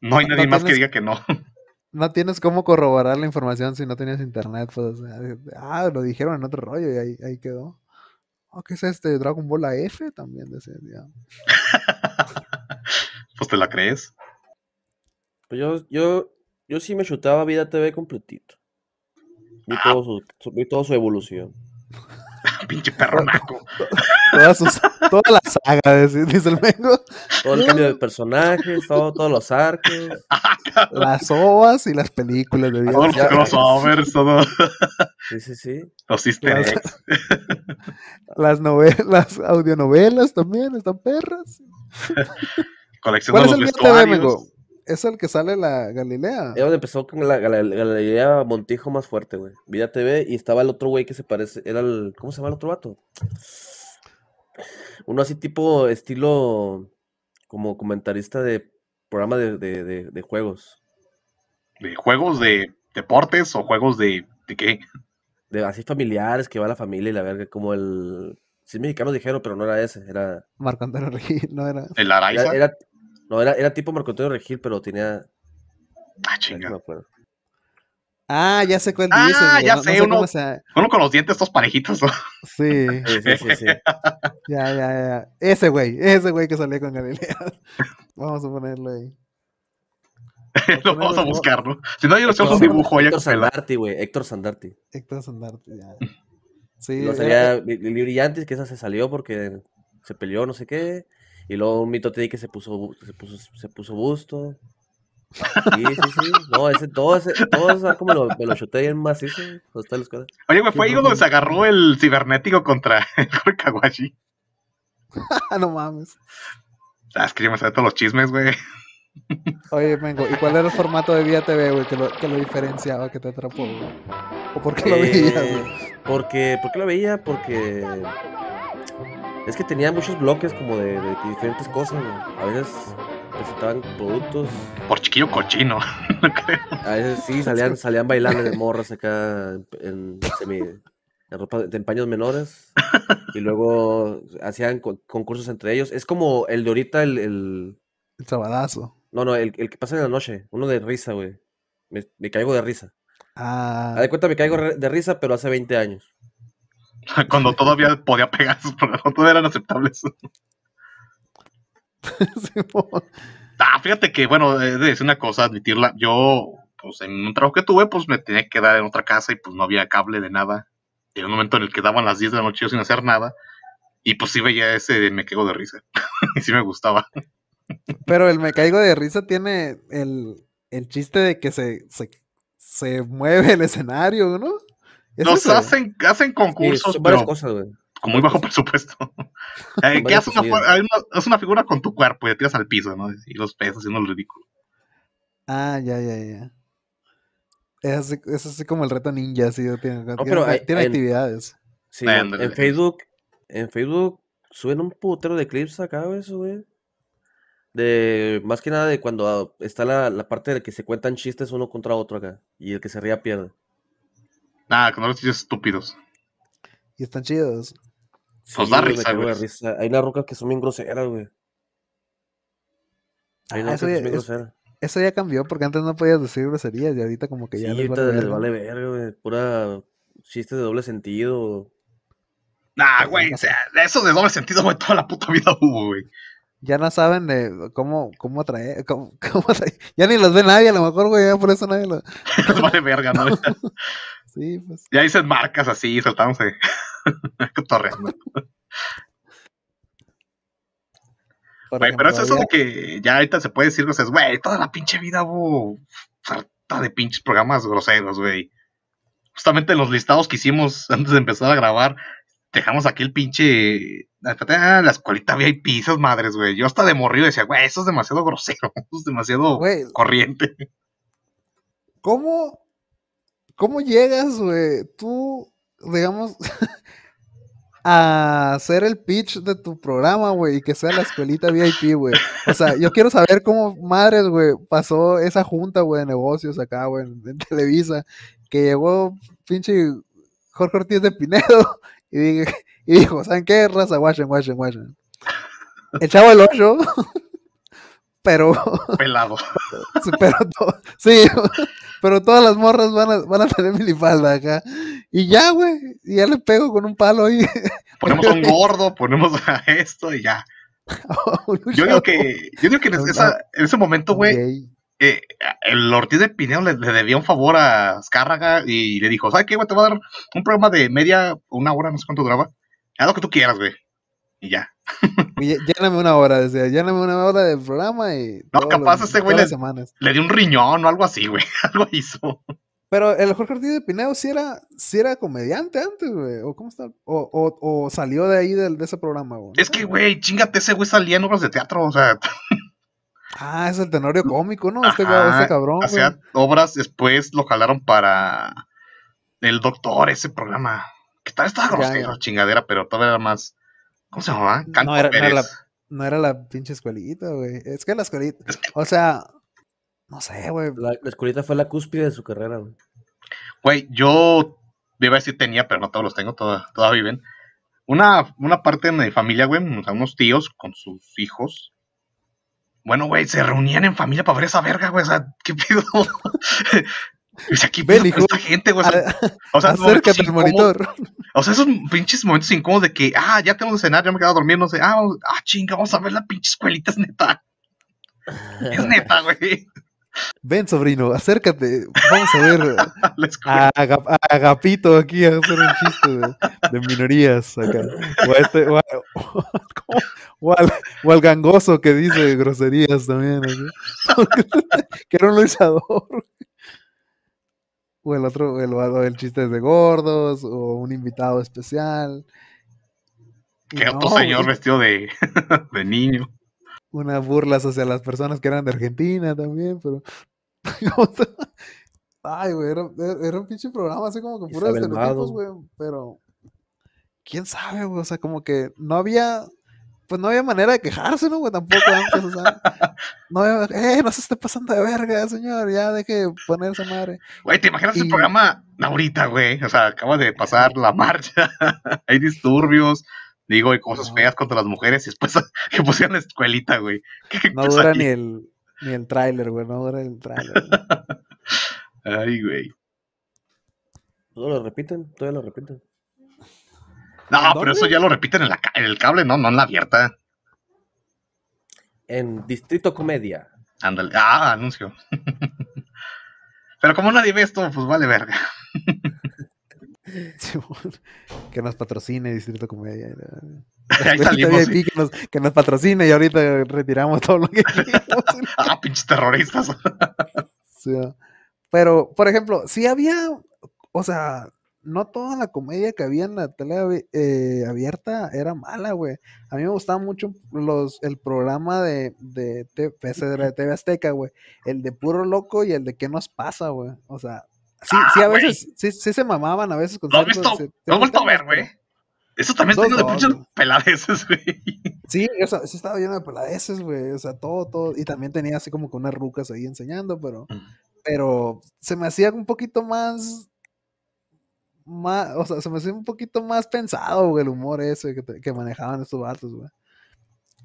No hay No nadie más que diga que no. No tienes cómo corroborar la información si no tenías internet, pues, ah, lo dijeron en otro rollo y ahí, ahí quedó. Oh, ¿qué es este? Dragon Ball AF también decía. Pues te la crees. Pues yo, yo, yo sí me chutaba Vida TV completito. Vi, todo su, su- vi toda su evolución. Pinche perro naco. Toda, toda la saga, dice, dice el Mengo. Todo el cambio de personajes, todo, todos los arcos. Las ovas y las películas de Todos Dios. los crossovers, todos Sí, sí, sí. los easter Las- eggs. Las novelas, las audionovelas también están perras. Colección ¿Cuál de los vestuarios. Es el que sale la Galilea. Es donde empezó con la, la, la galería Montijo más fuerte, güey. Vida TV y estaba el otro güey que se parece, era el, ¿cómo se llama el otro vato? Uno así tipo estilo como comentarista de programa de, de, de, de juegos. ¿De juegos de deportes o juegos de, de qué? De así familiares que va la familia y la verga, como el... Sí, mexicanos dijeron, pero no era ese, era... Marco Antonio Regil, no era. ¿El Araiza? Era, era- no, era, era tipo Marco Antonio Regil, pero tenía... Ah, chinga. no. Ah, ya sé cuál Ah, dices. güey, ya no- no sé, sé uno- se- Uno con los dientes estos parejitos, ¿no? Sí, Sí, sí, sí, sí. ya, ya, ya. Ese güey, ese güey que salía con Galilea. Vamos a ponerlo ahí. Lo vamos a buscar, ¿no? Si no, yo lo hacemos un Héctor- dibujo ya Héctor. Sandarti, güey, Héctor Sandarti. Héctor Sandarte, ya. Sí, era- salía Li- Lili Brillantes, que esa se salió porque se peleó, no sé qué. Y luego un mito te di que se puso, se puso, se puso busto. Sí, sí, sí. No, ese, todo ese, todo eso como lo, me lo chuté bien macizo, la escuela. Oye, güey, fue ahí donde se agarró el cibernético contra el Kawashi. Ah, no mames. Sabes que yo me sabía todos los chismes, güey. Oye, Mengo, ¿y cuál era el formato de Vía TV, güey, que lo, que lo diferenciaba, que te atrapó, güey? ¿O por qué lo Eh, veías, güey? Porque, ¿Por qué lo veía? Porque es que tenía muchos bloques como de, de diferentes cosas, güey. A veces presentaban productos, Por chiquillo cochino. no creo. a veces sí salían, salían bailando de morras acá en, semi, en ropa de en paños menores. Y luego hacían con- concursos entre ellos. Es como el de ahorita, el, el- El sabadazo. no, no, el, el que pasa en la noche, uno de risa, güey. Me, me caigo de risa. Ah, Haz de cuenta me caigo de risa, pero hace 20 años. Cuando todavía podía pegar sus programas, todavía eran aceptables. Ah, fíjate que, bueno, de decir una cosa, admitirla. Yo, pues en un trabajo que tuve, pues me tenía que quedar en otra casa y pues no había cable de nada. En un momento en el que daban las 10 de la noche yo sin hacer nada. Y pues sí veía ese me quedo de risa. y sí me gustaba. Pero el me caigo de risa tiene el, el chiste de que se, se, se mueve el escenario, ¿no? ¿Es Nos hacen, hacen Sí, concursos, son varias pero cosas, güey. con muy bajo presupuesto. Eh, que haces una, haz una figura con tu cuerpo y te tiras al piso, ¿no? Y los pesos haciendo el ridículo. Ah, ya, ya, ya. Es así, es así como el reto ninja, sí, tiene, tiene, pero hay- tiene hay- actividades. Sí, Ándale. en Facebook, en Facebook suben un putero de clips acá, güey, eso, güey. De, más que nada de cuando ah, está la, la parte de que se cuentan chistes uno contra otro acá. Y el que se ría pierde. Nada, con los chistes estúpidos. Y están chidos. Pues da güey, me risa, güey. risa. Hay unas rocas que son bien groseras, güey. Hay Ah, unas eso, rocas que ya, son bien es- groseras. eso ya cambió porque antes no podías decir groserías y ahorita como que Sí, ya les ahorita vale les vale verga, güey. Pura chistes de doble sentido. Nah, güey, o sea, eso de doble sentido, güey, toda la puta vida hubo, güey. Ya no saben de cómo, cómo traer, cómo, cómo traer- Ya ni los ve nadie, a lo mejor, güey, ya por eso nadie lo... Les vale verga, ¿no? Sí, pues. Ya dicen marcas así, saltándose. Cotorreando. Güey, pero es eso de que ya ahorita se puede decir cosas, güey, toda la pinche vida hubo harta de pinches programas groseros, güey. Justamente en los listados que hicimos antes de empezar a grabar, dejamos aquí el pinche. ah, La escuelita VIP, esas madres, güey. Yo hasta de morrido decía, güey, eso es demasiado grosero, eso es demasiado corriente. ¿Cómo, cómo llegas, güey? Tú, digamos, a hacer el pitch de tu programa, güey, y que sea la escuelita VIP, güey. O sea, yo quiero saber cómo, madres, güey, pasó esa junta, güey, de negocios acá, güey, en, Televisa, que llegó pinche Jorge Ortiz de Pinedo y, dije- y dijo, ¿saben qué? Raza, guachen, guachen, guachen. El chavo del 8, pero... Pelado. Sí, pero, sí, pero todas las morras van a, van a tener minifalda acá. Y ya, güey, y ya le pego con un palo ahí. Ponemos a un gordo, ponemos a esto y ya. Yo digo que, yo digo que en, esa- en ese momento, güey, eh, el Ortiz de Pinedo le, le debía un favor a Azcárraga y le dijo, ¿sabes qué, güey? Te voy a dar un programa de media, una hora, no sé cuánto duraba. Haz lo que tú quieras, güey. Y ya. Y Lléname una hora, decía, lléname una hora del programa y. No, capaz ese güey le-. Le dio un riñón o algo así, güey. Algo hizo. Pero el Jorge Ortiz de Pinedo sí era, sí era comediante antes, güey. ¿O cómo está? O, o, o salió de ahí del- de, ese programa, güey. Es que, güey, chingate, ese güey salía en obras de teatro, o sea, Ah, es el tenorio cómico, ¿no? Este, Ajá, este cabrón, hacía obras, después lo jalaron para el doctor, ese programa. Que tal estaba Ya, grosero, ya. chingadera, pero todavía era más. ¿Cómo se llamaba? Canto No era, no, era la, no era la pinche escuelita, güey. Es que la escuelita. O sea, no sé, güey. La, la escuelita fue la cúspide de su carrera, güey. Güey, yo iba a decir tenía, pero no todos los tengo, toda- todavía viven. Una, una parte de mi familia, güey, o sea, unos tíos con sus hijos. Bueno, güey, se reunían en familia para ver esa verga, güey. O sea, ¿qué pedo? o sea, ¿qué Ven, hijo, esta gente, güey? O sea, a- o sea, momentos acércate al monitor. O sea, esos pinches momentos incómodos de que, ah, ya tenemos que cenar, ya me he quedado a dormir, no sé, ah, vamos- ah, chinga, vamos a ver la pinche escuelita, es neta. Es neta, güey. Ven, sobrino, acércate. Vamos a ver a, a Agapito aquí a hacer un chiste de, de minorías acá. O, a este, o. O al, o al gangoso que dice groserías también. que era un luchador. O el otro, el, o el chiste de gordos, o un invitado especial. Que otro no, señor güey, vestido de, de niño. unas burlas hacia las personas que eran de Argentina también, pero. ¿cómo se- Ay, güey, era, era- un pinche programa así como que puros estereotipos, güey, pero. ¿Quién sabe, güey? O sea, como que no había. Pues no había manera de quejarse, ¿no, güey? Tampoco antes, o sea. No había. ¡Eh, no se esté pasando de verga, señor! Ya deje de poner esa madre. Güey, ¿te imaginas el programa ahorita, güey? O sea, acaba de pasar la marcha. Hay disturbios, digo, y cosas No. feas contra las mujeres. Y después que pusieron la escuelita, güey. ¿Qué, qué No dura ahí? ni el. Ni el tráiler, güey, no dura el tráiler. Ay, güey. ¿Todavía lo repiten? ¿Todavía lo repiten? No, ¿En pero eso ya lo repiten en, la, ca- en el cable, no, no en la abierta. En Distrito Comedia. Ándale. Ah, anuncio. pero como nadie ve esto, pues vale verga. Que nos patrocine Distrito Comedia. que, nos, que nos patrocine y ahorita retiramos todo lo que. Ah, pinches terroristas. Sí. Pero, por ejemplo, sí había, o sea, no toda la comedia que había en la tele eh, abierta era mala, güey. A mí me gustaba mucho los, el programa de, de, de la TV Azteca, güey. El de Puro Loco y el de ¿Qué nos pasa, güey? O sea, sí, sí, Ah, a güey. veces, sí, sí se mamaban a veces con ¿Lo has vuelto a ver, güey? Eso también está lleno de pinches peladeces, güey. Sí, o sea, sí estaba lleno de peladeces, güey. O sea, todo, todo. Y también tenía así como que unas rucas ahí enseñando, pero, pero se me hacía un poquito más, más, o sea, se me hacía un poquito más pensado, güey, el humor ese que, te- que manejaban estos vatos, güey.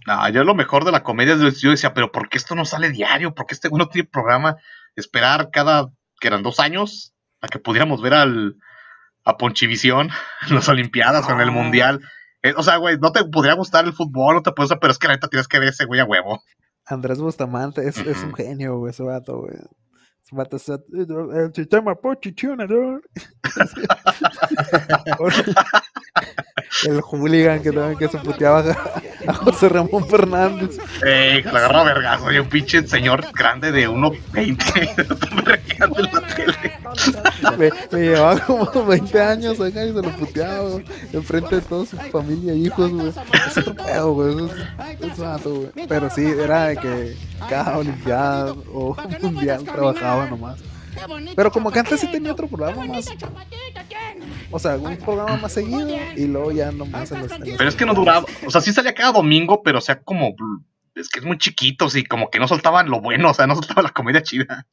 No, yo lo mejor de la comedia es yo decía, pero ¿por qué esto no sale diario? ¿Por qué este güey no tiene programa? Esperar cada, que eran dos años, a que pudiéramos ver al, a Ponchivisión en las Olimpiadas o en el Ah. Mundial. Eh, o sea, güey, no te podría gustar el fútbol, no te puede pero es que la neta tienes que ver ese güey a huevo. Andrés Bustamante es, es un genio, güey, ese vato, güey. Es el sistema posicionador. el hooligan que también que se puteaba a José Ramón Fernández. Eh, que la agarró a vergazo, y un pinche señor grande de 1.20 vergueando en la tele. Le, le llevaba como 20 años acá y se lo puteaba, güey, enfrente de toda su familia y hijos, güey. Es otro pedo, güey. Es, es vato, güey. Pero sí, era de que cada olimpiada o mundial trabajaba nomás. Pero como que antes sí tenía otro programa más. O sea, un programa más seguido y luego ya nomás en los. Pero es que no duraba, o sea, sí salía cada domingo, pero o sea, como, es que es muy chiquito, y como que no soltaban lo bueno, o sea, no soltaban la comedia chida.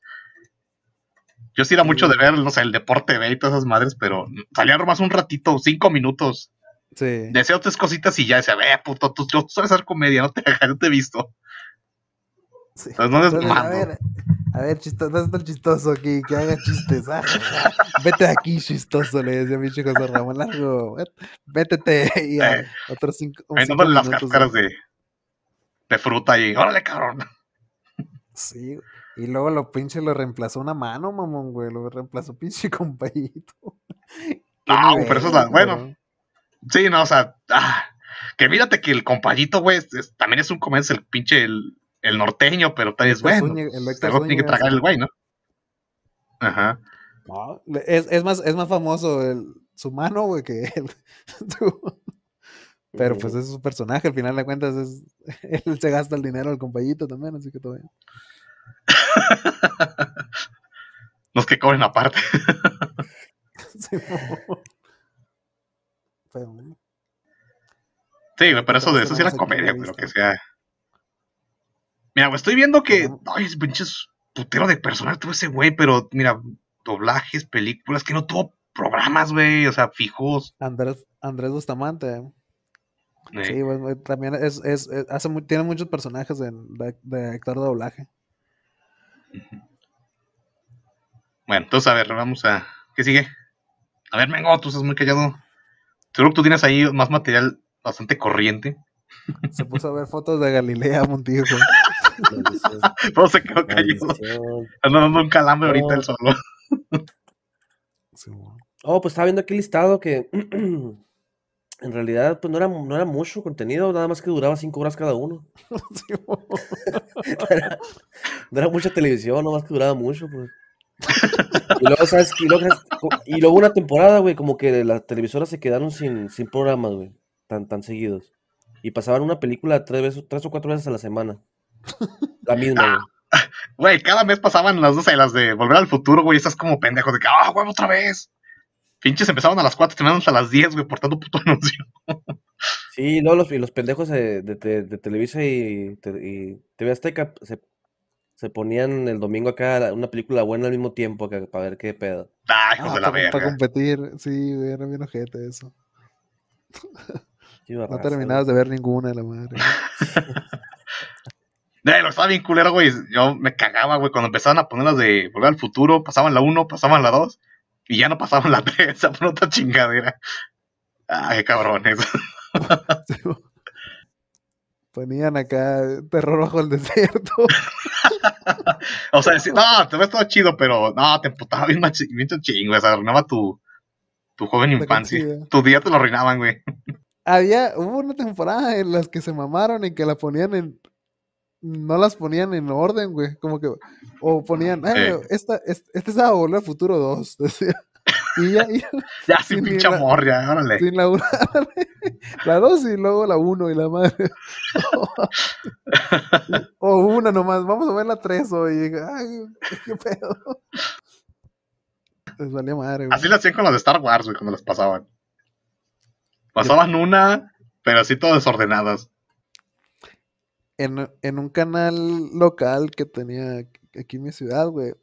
Yo sí era mucho de ver, no sé, el deporte B y todas esas madres, pero salía nomás un ratito, cinco minutos. Sí. Deseo tres cositas y ya decía, ve, puto, tú, tú sabes hacer comedia, no te, no te he visto. Sí. Entonces no les Entonces, a ver, a ver, chistoso, ¿dónde está el chistoso aquí? Que haga chistes. ah. Vete de aquí, chistoso, le decía a mi chico José Ramón Largo. "Vét- Vétete. Y a Eh, otros cinco, Ahí dándole las cáscaras de, de fruta y, órale, cabrón. Sí, y luego lo pinche lo reemplazó una mano, mamón, güey. Lo reemplazó pinche compayito. Qué No, pero eso es la- nivel, bueno. Sí, no, o sea, ah, que mírate que el compayito, güey, es- es- también es un comercio, el pinche, el, el norteño, pero es Héctor bueno. Zúñiga- el Héctor Algo tiene que tragar el güey, ¿no? Ajá. No, es, es más, es más famoso el, su mano, güey, que él. Pero pues es su personaje, al final de cuentas, es, él se gasta el dinero al compayito también, así que todo bien. Los que cobren aparte. Sí, Pero, Sí, eso de eso sí era comedia, güey, lo que sea. Mira, güey, estoy viendo que. Ay, es pinches putero de personal tuvo ese güey, pero mira, doblajes, películas, que no tuvo programas, güey, o sea, fijos. Andrés, Andrés Bustamante. eh. Sí, güey, güey, también es, es, es- hace, mu- tiene muchos personajes de, de, de actor de doblaje. Bueno, entonces, a ver, vamos a. ¿Qué sigue? A ver, Mengo, tú estás muy callado. Seguro que tú tienes ahí más material bastante corriente. Se puso a ver fotos de Galilea Montijo. Todo se quedó callado. Anda dando un calambre ahorita No. el solo. Oh, pues estaba viendo aquí el listado que en realidad pues no era, no era mucho contenido, nada más que duraba cinco horas cada uno. No era, no era mucha televisión, nada más que duraba mucho, pues. Y luego, ¿sabes? Y luego, y luego una temporada, güey, como que las televisoras se quedaron sin, sin programas, güey, tan, tan seguidos. Y pasaban una película tres, veces, tres o cuatro veces a la semana. La misma, güey. Güey, cada mes pasaban las dos las de Volver al Futuro, güey. Estás como pendejo de que, ah, güey, otra vez. Pinches empezaban a las 4, terminaban hasta las 10, güey, por tanto puto anuncio. Sí, luego los, y los pendejos de, de- de- de Televisa y, te- y TV Azteca se, se ponían el domingo acá una película buena al mismo tiempo acá, para ver qué pedo. Ah, hijos Ah, de la para, verga. competir, sí, güey, era bien ojete eso. No terminabas de ver ninguna, la madre. Lo estaba bien culero, güey. Yo me cagaba, güey, cuando empezaban a poner las de Volver al Futuro, pasaban la 1, pasaban la 2, y ya no pasaban la 3, esa fue otra chingadera. Ay, qué cabrones. Ponían acá terror bajo el desierto. o sea, no, te ves todo chido, pero no, te emputaba bien, bien chingo, o sea, arruinaba tu, tu joven infancia. Tu día te lo arruinaban, güey. Había, hubo una temporada en las que se mamaron y que la ponían en. No las ponían en orden, güey. Como que. O ponían. "Ah, Eh. esta, este, este es a volver al futuro 2. Decía. Y ya, y ya, Ya, Sí, sin ni pinche amor, ya, órale. sin la 1. la 2 y luego la 1 y la madre. o una nomás. Vamos a ver la 3 hoy. Ay, qué pedo. Les valía madre, güey. Así lo hacían con las de Star Wars, güey, cuando las pasaban. Pasaban una, pero así todas desordenadas. En, en un canal local que tenía aquí en mi ciudad, güey,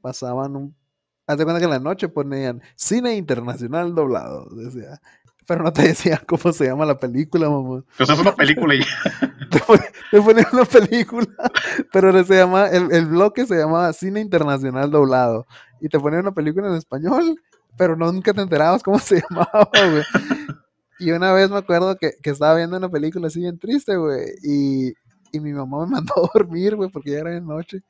pasaban un... Haz de cuenta que en la noche ponían cine internacional doblado, decía. Pero no te decía cómo se llama la película, mamá. Pues es una película y Te, pon- te ponían una película, pero se llama, el, el bloque se llamaba cine internacional doblado. Y te ponían una película en español, pero nunca te enterabas cómo se llamaba, güey. Y una vez me acuerdo que, que estaba viendo una película así bien triste, güey. Y, y mi mamá me mandó a dormir, güey, porque ya era de noche.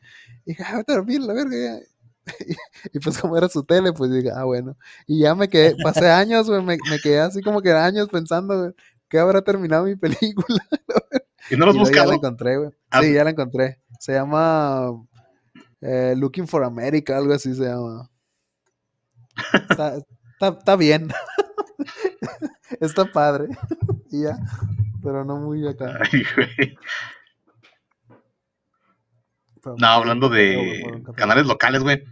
Y dije, ah, vete a dormir, la verga. ya". Y, y pues como era su tele, pues dije, ah, bueno. Y ya me quedé, pasé años, güey, me, me quedé así como que años pensando, güey, que habrá terminado mi película. y no los luego ya buscaba. la encontré, güey. Ah, Sí, sí. ya la encontré. Se llama eh, Looking for America, algo así se llama. Está, está, está bien. está padre. y ya. Pero no muy acá. Ay, güey. No, hablando de canales locales, güey.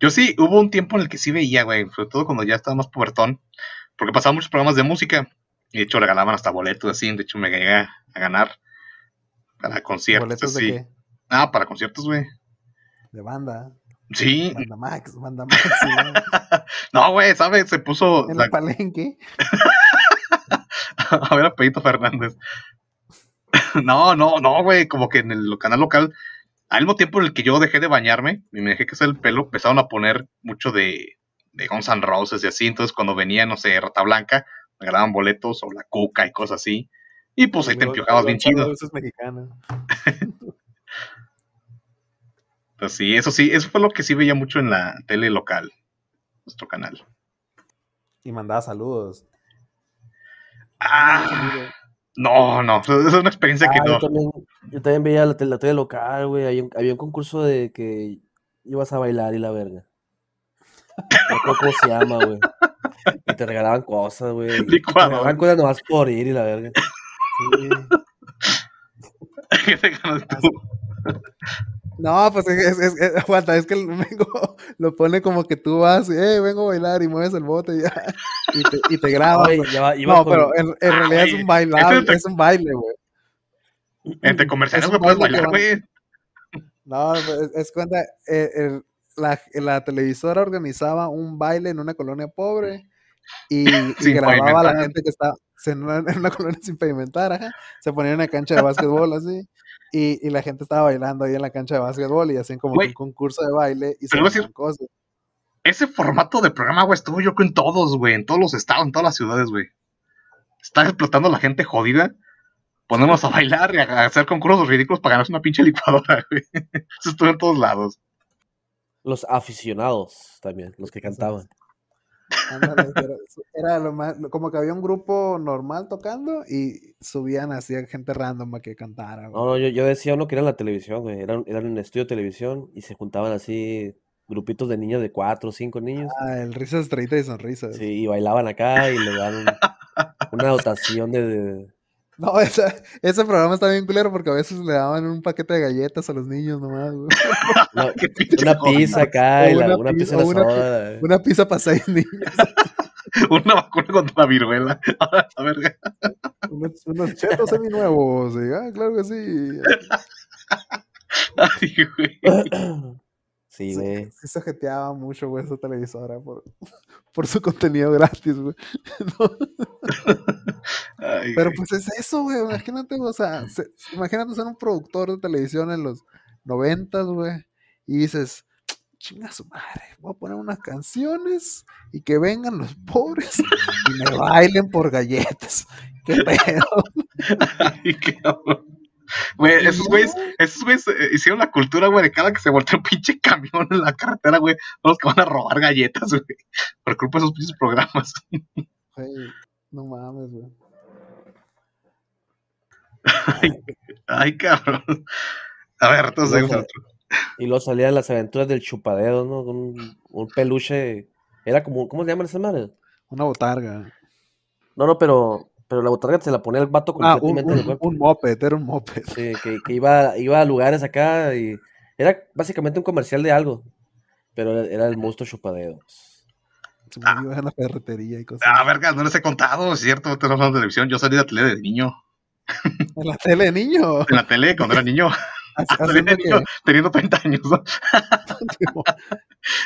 Yo sí, hubo un tiempo en el que sí veía, güey, sobre todo cuando ya estaba más pubertón, porque pasaban muchos programas de música, y de hecho regalaban hasta boletos así, de hecho me llegué a ganar para conciertos, ¿Boletos de así. qué? Ah, para conciertos, güey. De banda. Sí, Banda Max, Banda Max. sí, ¿no? no, güey, ¿sabes? Se puso En la- el palenque. a ver a Pedito Fernández. no, no, no, güey, como que en el canal local, al mismo tiempo en el que yo dejé de bañarme y me dejé crecer el pelo, empezaron a poner mucho de, de Guns N' Roses y así, entonces cuando venía, no sé, Rata Blanca, me regalaban boletos o la cuca y cosas así, y pues ahí te empiojabas bien chido. Roses mexicanos. Pues sí, eso sí, eso fue lo que sí veía mucho en la tele local, nuestro canal. Y mandaba saludos. Ah, no, no, es una experiencia que Ah, no. yo, también, yo también veía la, tele- la tele local, güey. Había un, había un concurso de que ibas a bailar y la verga. No cómo se llama, güey. Y te regalaban cosas, güey. Te regalaban cosas nomás por ir y la verga. Sí. ¿Qué te ganas tú? No, pues es, es, es- aguanta, es que el vengo lo pone como que tú vas y, hey, vengo a bailar y mueves el bote y ya. Y te, y te graban. Ay, güey. ya va- iba No, con- pero en, en Ah, realidad es un bailable, ese es- es un baile, güey. Entre comerciales, un puedes bailar, güey. No, pues, es cuenta, eh, el- la, la televisora organizaba un baile en una colonia pobre y, grababa a la gente que estaba se- en una, en una colonia sin pavimentar, ajá. Se ponía en una cancha de básquetbol así y, y la gente estaba bailando ahí en la cancha de básquetbol y hacían como que Güey. un concurso de baile y se Pero iba a decir- cosas. Ese formato de programa, güey, estuvo yo creo en todos, güey, en todos los estados, en todas las ciudades, güey. Está explotando a la gente jodida ponernos a bailar y a hacer concursos ridículos para ganarse una pinche licuadora, güey. Eso estuvo en todos lados. Los aficionados también, los que cantaban. Ándale, pero era lo más, como que había un grupo normal tocando y subían así a gente random a que cantara. güey. No, no, yo, yo decía uno que era en la televisión, güey. Eran, eran en estudio de televisión y se juntaban así grupitos de niños de cuatro o cinco niños. Ah, el risas estrellita y sonrisas. Sí, y bailaban acá y le dan un- una dotación de, de- No, esa- ese programa está bien culero porque a veces le daban un paquete de galletas a los niños nomás, güey. no, una pizza acá y O la- una una pizza- una soda. Una pizza para seis niños. Una vacuna contra la viruela. A ver, unos, unos chetos seminuevos. y, ah, claro que sí. ay, güey. Sí, güey. sí se jeteaba mucho, güey, esa televisora por, por su contenido gratis, güey. Ay, Pero pues es eso, güey. Imagínate, o sea, se- imagínate ser un productor de televisión en los noventas, güey. Y dices, chinga su madre, voy a poner unas canciones y que vengan los pobres y me bailen por galletas. ¿Qué pedo? Ay, qué cabrón. Güey, esos güeyes, esos güeyes eh, hicieron la cultura, güey, de cada que se voltea un pinche camión en la carretera, güey, son los que van a robar galletas, güey, por culpa de esos pinches programas. Güey, no mames, güey. Ay, ay, cabrón. A ver, entonces, Luego, seguimos Y luego salían las aventuras del chupadedo, ¿no? Con un, un peluche. Era como, ¿cómo se llaman esas madres? Una botarga. No, no, pero, pero la botarga se la ponía el vato Ah, un, completamente en el un, cuerpo. un moped, era un moped. Sí, que, que iba, iba a lugares acá y era básicamente un comercial de algo. Pero era, era el monstruo chupadedos. Se me iba a la ferretería y cosas. Ah, verga, no les he contado, es cierto, te hablando de televisión, yo salí de la tele de niño, En la tele, niño. en la tele cuando era niño, de niño, que. teniendo 30 años, ¿no?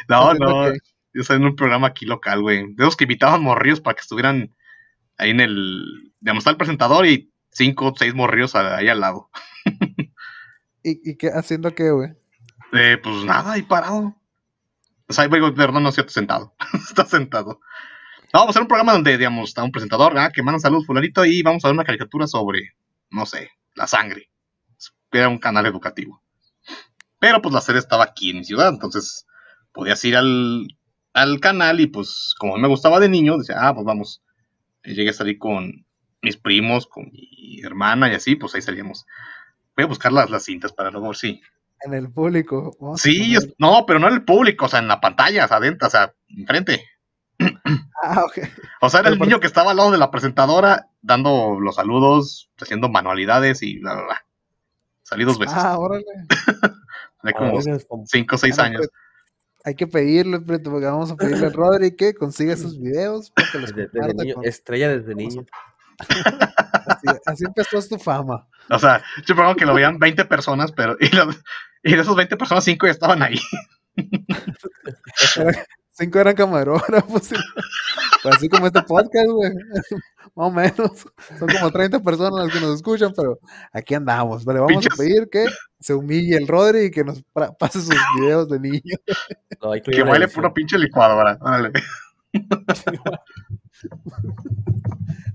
No, no, yo salí en un programa aquí local, güey, de esos que invitaban morrillos para que estuvieran ahí en el, digamos, está el presentador y cinco o seis morrillos ahí al lado. ¿Y, y qué, haciendo qué, güey? Eh, pues nada, ahí parado. O sea, perdón, no es cierto, sentado. está sentado. No, vamos a hacer un programa donde, digamos, está un presentador, ¿verdad? Que manda saludos, fulanito, y vamos a ver una caricatura sobre, no sé, la sangre. Era un canal educativo. Pero pues la serie estaba aquí en mi ciudad, entonces podías ir al, al canal y pues como me gustaba de niño, decía, ah, pues vamos. Llegué a salir con mis primos, con mi hermana y así, pues ahí salíamos. Voy a buscar las, las cintas para luego si, En el público. Sí, es- no, pero no en el público, o sea, en la pantalla, o sea, adentro, o sea, enfrente. Ah, ok. O sea, era Pero el por- niño que estaba al lado de la presentadora, dando los saludos, haciendo manualidades y bla, bla, bla. Salí dos veces, Ah, órale. A como veces como- 5 o 6 Ah, no, años. Hay que pedirle, Preto, porque vamos a pedirle a Rodri que consiga esos videos para que los desde, desde comparta niño, con- estrella desde niño. así, así empezó tu fama. O sea, yo programa que lo veían 20 personas, pero. Y, los- y de esas 20 personas, 5 ya estaban ahí. Era- cinco eran camarógrafos. y- pues así como este podcast, güey. Más o menos. Son como 30 personas las que nos escuchan, pero aquí andamos. Le vamos a pedir que se humille el Rodri y que nos pase sus videos de niño. No, hay que Que edición. pura pinche licuadora. Órale.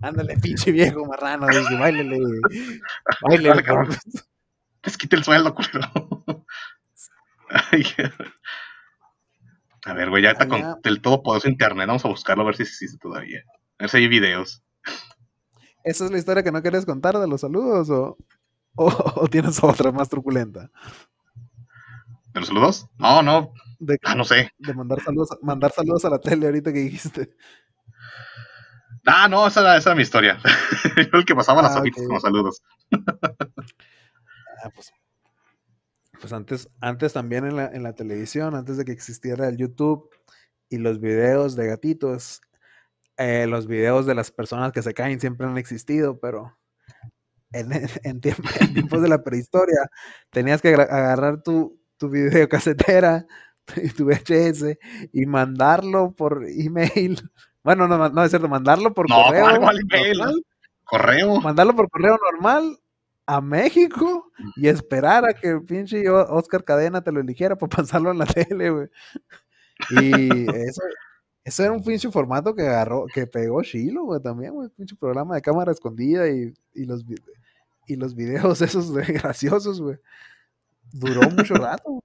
Ándale, pinche viejo marrano. Dice, bailele. Bailele. Les quite el sueldo, culero. Ay, a ver, güey, ya está Allá- con el todopoderoso internet. Vamos a buscarlo a ver si existe todavía. A ver si hay videos. ¿Esa es la historia que no quieres contar de los saludos o, o, o tienes otra más truculenta? ¿De los saludos? No, no. De, Ah, no sé. de mandar saludos, mandar saludos a la tele ahorita que dijiste. Ah, no, esa era, esa era mi historia. Yo el que pasaba las Ah, hojitas con los saludos. Ah, pues, pues antes, antes también en la, en la televisión, antes de que existiera el YouTube y los videos de gatitos, eh, los videos de las personas que se caen siempre han existido, pero en, en tiemp- en tiempos de la prehistoria tenías que agarrar tu, tu videocasetera y tu VHS y mandarlo por email. Bueno, no, no es cierto, mandarlo por No, correo. Correo. mandarlo por correo normal a México y esperar a que el pinche Oscar Cadena te lo eligiera para pasarlo en la tele, güey. Y eso, eso era un pinche formato que agarró, que pegó Chilo, güey, también, güey. Pinche programa de cámara escondida y, y los y los videos esos de graciosos, güey. Duró mucho rato. güey.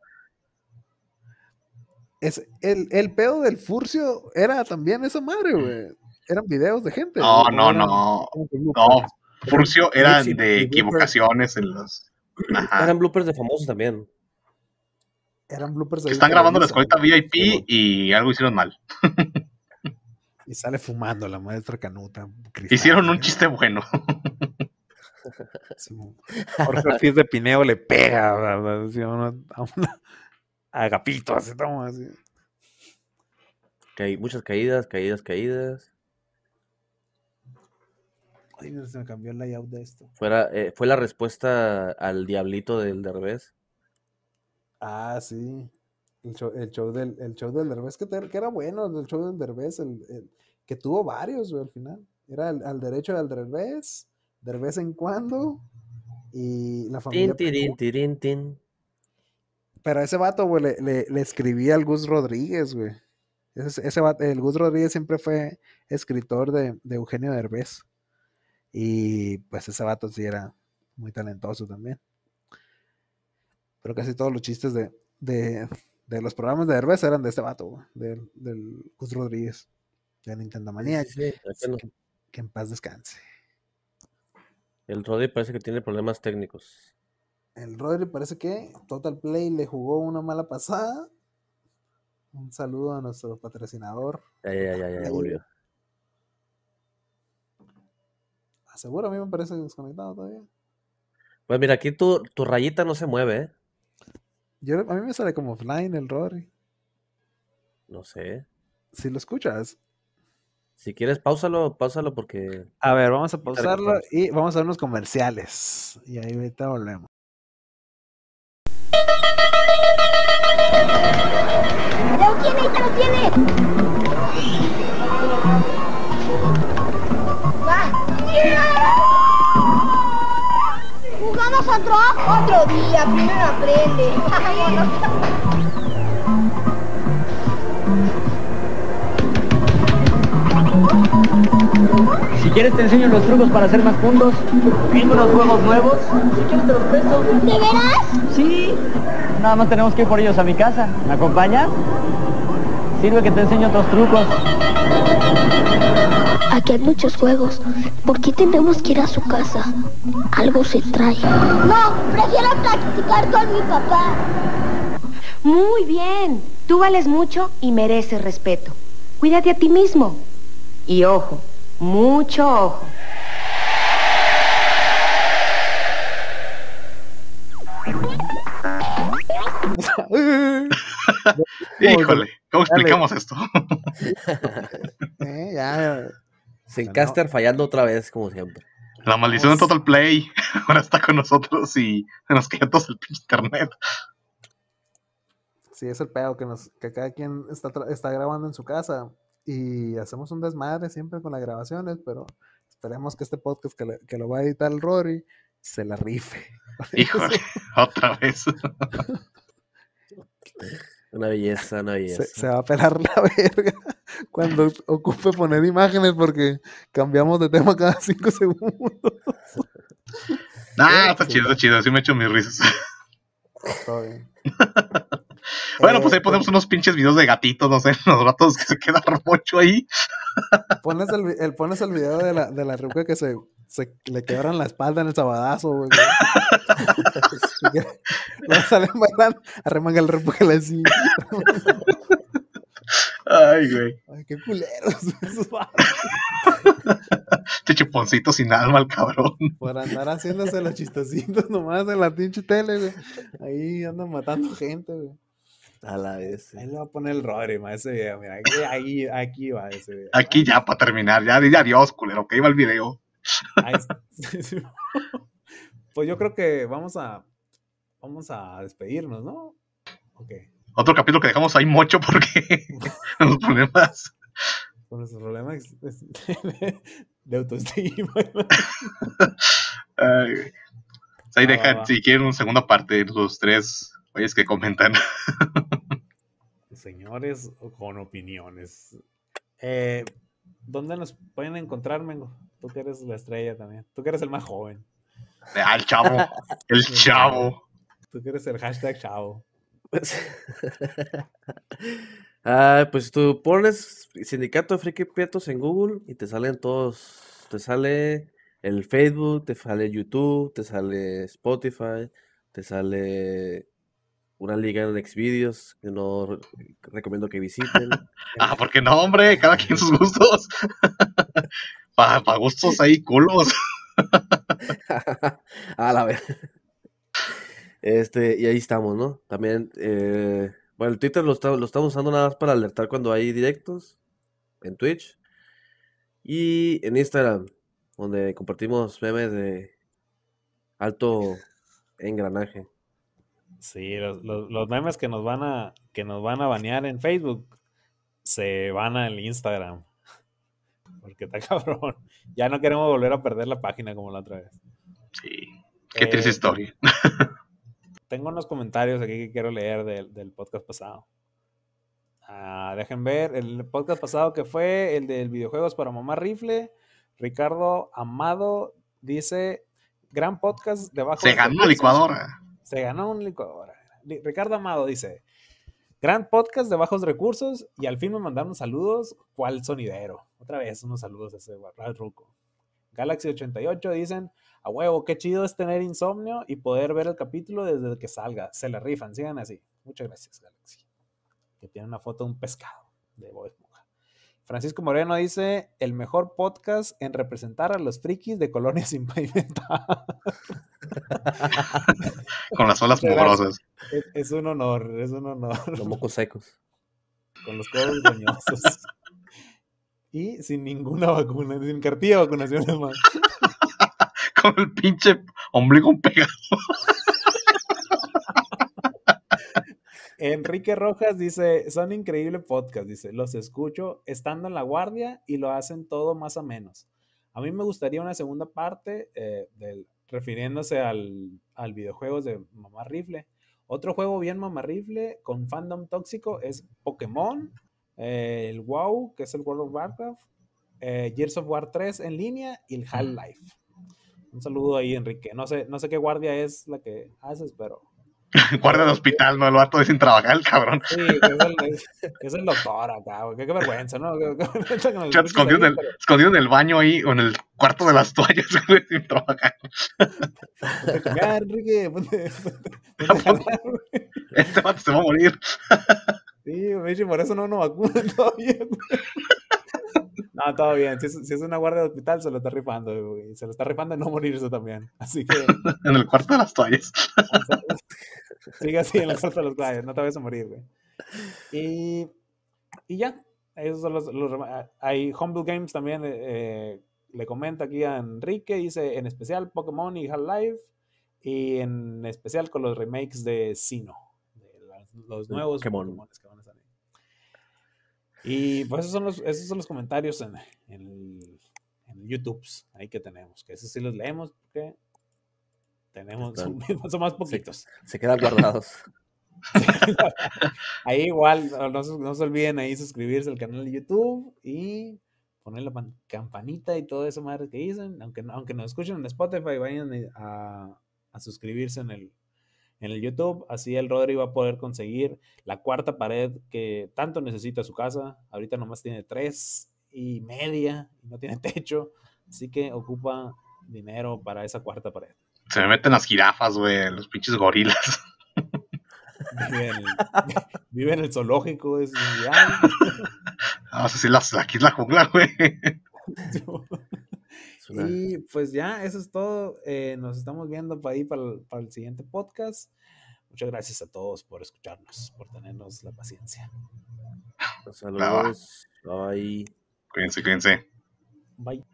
Es, el, el pedo del furcio era también esa madre, güey. Eran videos de gente. No, ¿o no, no. No? Furcio eran sí, de bloopers. equivocaciones en los. Ajá. Eran bloopers de famosos también. Eran bloopers de Que están grabando la escuelita VIP Sí, y algo hicieron mal. Y sale fumando la maestra Canuta. Cristal, Hicieron un ¿eh? chiste bueno. Jorge Ortiz de Pineo le pega ¿verdad? A una, a una- a Agapito, así, así. Muchas caídas, caídas, caídas. Ay, se me cambió el layout de esto. Fuera, eh, fue la respuesta al diablito del Derbez. Ah, sí. El show, el show del, el show del Derbez, que, te- que era bueno, el show del Derbez, el, el- que tuvo varios, güey, al final. Era el, al derecho del Derbez, de vez en cuando, y la familia Pecú. tirin, tin. Pero ese vato, güey, le, le, le escribía al Gus Rodríguez, güey. Ese, ese vato- el Gus Rodríguez siempre fue escritor de, de Eugenio Derbez. Y pues ese vato sí era muy talentoso también. Pero casi todos los chistes de, de, de los programas de Derbez eran de este vato, del, del Gus Rodríguez, de Nintendo Manía. Sí, sí, que, que en paz descanse. El Rodri parece que tiene problemas técnicos. El Rodri parece que Total Play le jugó una mala pasada. Un saludo a nuestro patrocinador. Ya, ya, ya, ya, ya volvió. Seguro a mí me parece desconectado todavía. Pues mira, aquí tu, tu rayita no se mueve, ¿eh? Yo, a mí me sale como offline el Rodri. No sé. Si lo escuchas. Si quieres, pausalo, pausalo porque. A ver, vamos a pausarlo y vamos a ver unos comerciales. Y ahí ahorita volvemos. ¡Lo tiene, ya lo tiene! Jugamos otro otro día, primero aprende. Si quieres te enseño los trucos para hacer más puntos. Tengo unos juegos nuevos. Si quieres te los presto. ¿De veras? Sí. Nada más tenemos que ir por ellos a mi casa. ¿Me acompañas? Sirve que te enseño otros trucos. Aquí hay muchos juegos. ¿Por qué tenemos que ir a su casa? Algo se trae. No, prefiero practicar con mi papá. Muy bien. Tú vales mucho y mereces respeto. Cuídate a ti mismo. Y ojo, mucho ojo. Híjole, ¿cómo Dale. explicamos esto? Eh, ya, Zencaster fallando otra vez, como siempre. La maldición de Total Play ahora está con nosotros y se nos cayó todo el pinche internet. Sí, es el pedo que, nos, que cada quien está, está grabando en su casa y hacemos un desmadre siempre con las grabaciones, pero esperemos que este podcast que, le- que lo va a editar el Rory se la rife. Híjole, otra vez. Una belleza, una belleza. se va a pelar la verga cuando ocupe poner imágenes porque cambiamos de tema cada cinco segundos. Ah, está chido, está chido. Así me echo mis risas. Todo bien. Bueno, pues Eh, ahí ponemos unos pinches videos de gatitos, no sé, los gatos que se queda rocho ahí. Pones el- pones el video de la, de la ruca que se, se le quebran la espalda en el sabadazo, güey. Luego salen bailando, arremanga el repújale así. Ay, güey. Ay, qué culeros esos. Este chuponcito sin alma, el cabrón. Por andar haciéndose los chistecitos nomás en la pinche tele, güey. Ahí andan matando gente, güey. A la vez. Ahí le va a poner el Rodri, ma, ese video, mira. Aquí, ahí, aquí va ese video. Aquí ya, para terminar, ya dile adiós, culero, que iba el video. Pues yo creo que vamos a vamos a despedirnos, ¿no? Ok. Otro capítulo que dejamos ahí mucho porque los problemas. Con nuestros problemas de, autoestima. Ay, ahí Va, va, dejan, si quieren, una segunda parte de los tres güeyes que comentan. Señores con opiniones. Eh, ¿Dónde nos pueden encontrar, Mengo? Tú que eres la estrella también. Tú que eres el más joven. Ah, el chavo. El chavo. Tú quieres el hashtag chavo. Ah, pues tú pones Sindicato de Friki Prietos en Google y te salen todos. Te sale el Facebook, te sale YouTube, te sale Spotify, te sale una liga en Xvideos que no re- recomiendo que visiten. Ah, porque no, hombre, cada quien sus gustos. Para gustos ahí culos. A la vez. Este, y ahí estamos, ¿no? También, eh, bueno, el Twitter lo, está- lo estamos usando nada más para alertar cuando hay directos en Twitch. Y en Instagram, donde compartimos memes de alto engranaje. Sí, los, los- los memes que nos van a que nos van a banear en Facebook se van al Instagram. Porque está cabrón. Ya no queremos volver a perder la página como la otra vez. Sí. Qué triste Eh, historia. Tengo unos comentarios aquí que quiero leer del, del podcast pasado. Ah, dejen ver, el podcast pasado que fue el del videojuegos para mamá rifle. Ricardo Amado dice, gran podcast de bajos Se ganó una recursos". licuadora. Se ganó una licuadora. Li- Ricardo Amado dice, gran podcast de bajos recursos y al fin me mandaron saludos. ¿Cuál sonidero? Otra vez unos saludos a ese al ruco. Galaxy 88 dicen, a huevo, qué chido es tener insomnio y poder ver el capítulo desde que salga. Se la rifan, sigan así. Muchas gracias, Galaxy. Que tiene una foto de un pescado de Bob Esponja. Francisco Moreno dice, el mejor podcast en representar a los frikis de colonias sin pavimentar. Con las olas mugrosas. Es, es un honor, es un honor. Los mocos secos. Con los codos roñosos. Y sin ninguna vacuna, sin cartilla de vacunación es más. Con el pinche ombligo pegado. Enrique Rojas dice, son increíble podcast, dice, los escucho estando en la guardia y lo hacen todo más o menos. A mí me gustaría una segunda parte eh, del, refiriéndose al, al videojuegos de Mamá Rifle. Otro juego bien Mamá Rifle con fandom tóxico es Pokémon, eh, el WoW, que es el World of Warcraft, eh, Gears of War 3 en línea y el Half-Life. Un saludo ahí, Enrique. No sé, no sé qué guardia es la que haces, pero Guardia de hospital, no, el vato de sin trabajar, el cabrón. Sí, que es el, que es el doctor acá, güey. Qué, qué vergüenza, ¿no? Qué- vergüenza Chat, escondido, en el, pero escondido en el baño ahí, o en el cuarto de las toallas, güey, sin trabajar. ponte a cambiar, Enrique, ponte, ponte- ponte. Este vato se va a morir. Sí, güey, por eso no nos vacunan todavía, güey. No, todo bien. Si es, si es una guardia de hospital, se lo está rifando, güey. Se lo está rifando en no morirse también. Así que En el cuarto de las toallas. sigue así en el cuarto de los guayos. No te vayas a morir, güey. Y, y ya. Esos son los, los rema- Hay Humble Games también. eh, eh, le comenta aquí a Enrique. Dice en especial Pokémon y Half-Life. Y en especial con los remakes de Sino. de las- los nuevos Pokémon. Que van. Y pues esos son los, esos son los comentarios en, en en YouTube. Ahí que tenemos. Que esos sí los leemos porque tenemos, son, más poquitos. Se quedan guardados. Ahí igual, no, no se- se olviden ahí suscribirse al canal de YouTube y poner la pan- campanita y todo eso madre que dicen. Aunque, aunque nos escuchen en Spotify, vayan a, a suscribirse en el, en el YouTube. Así el Rodri va a poder conseguir la cuarta pared que tanto necesita su casa. Ahorita nomás tiene tres y media y no tiene techo. Así que ocupa dinero para esa cuarta pared. Se me meten las jirafas, güey, los pinches gorilas. Vive en el, vive en el zoológico, es ideal. Ah, sí, las, aquí es la jungla, güey. Una- Y pues ya, eso es todo. Eh, nos estamos viendo para ahí para el, para el siguiente podcast. Muchas gracias a todos por escucharnos, por tenernos la paciencia. Saludos. Bye. Cuídense, cuídense. Bye.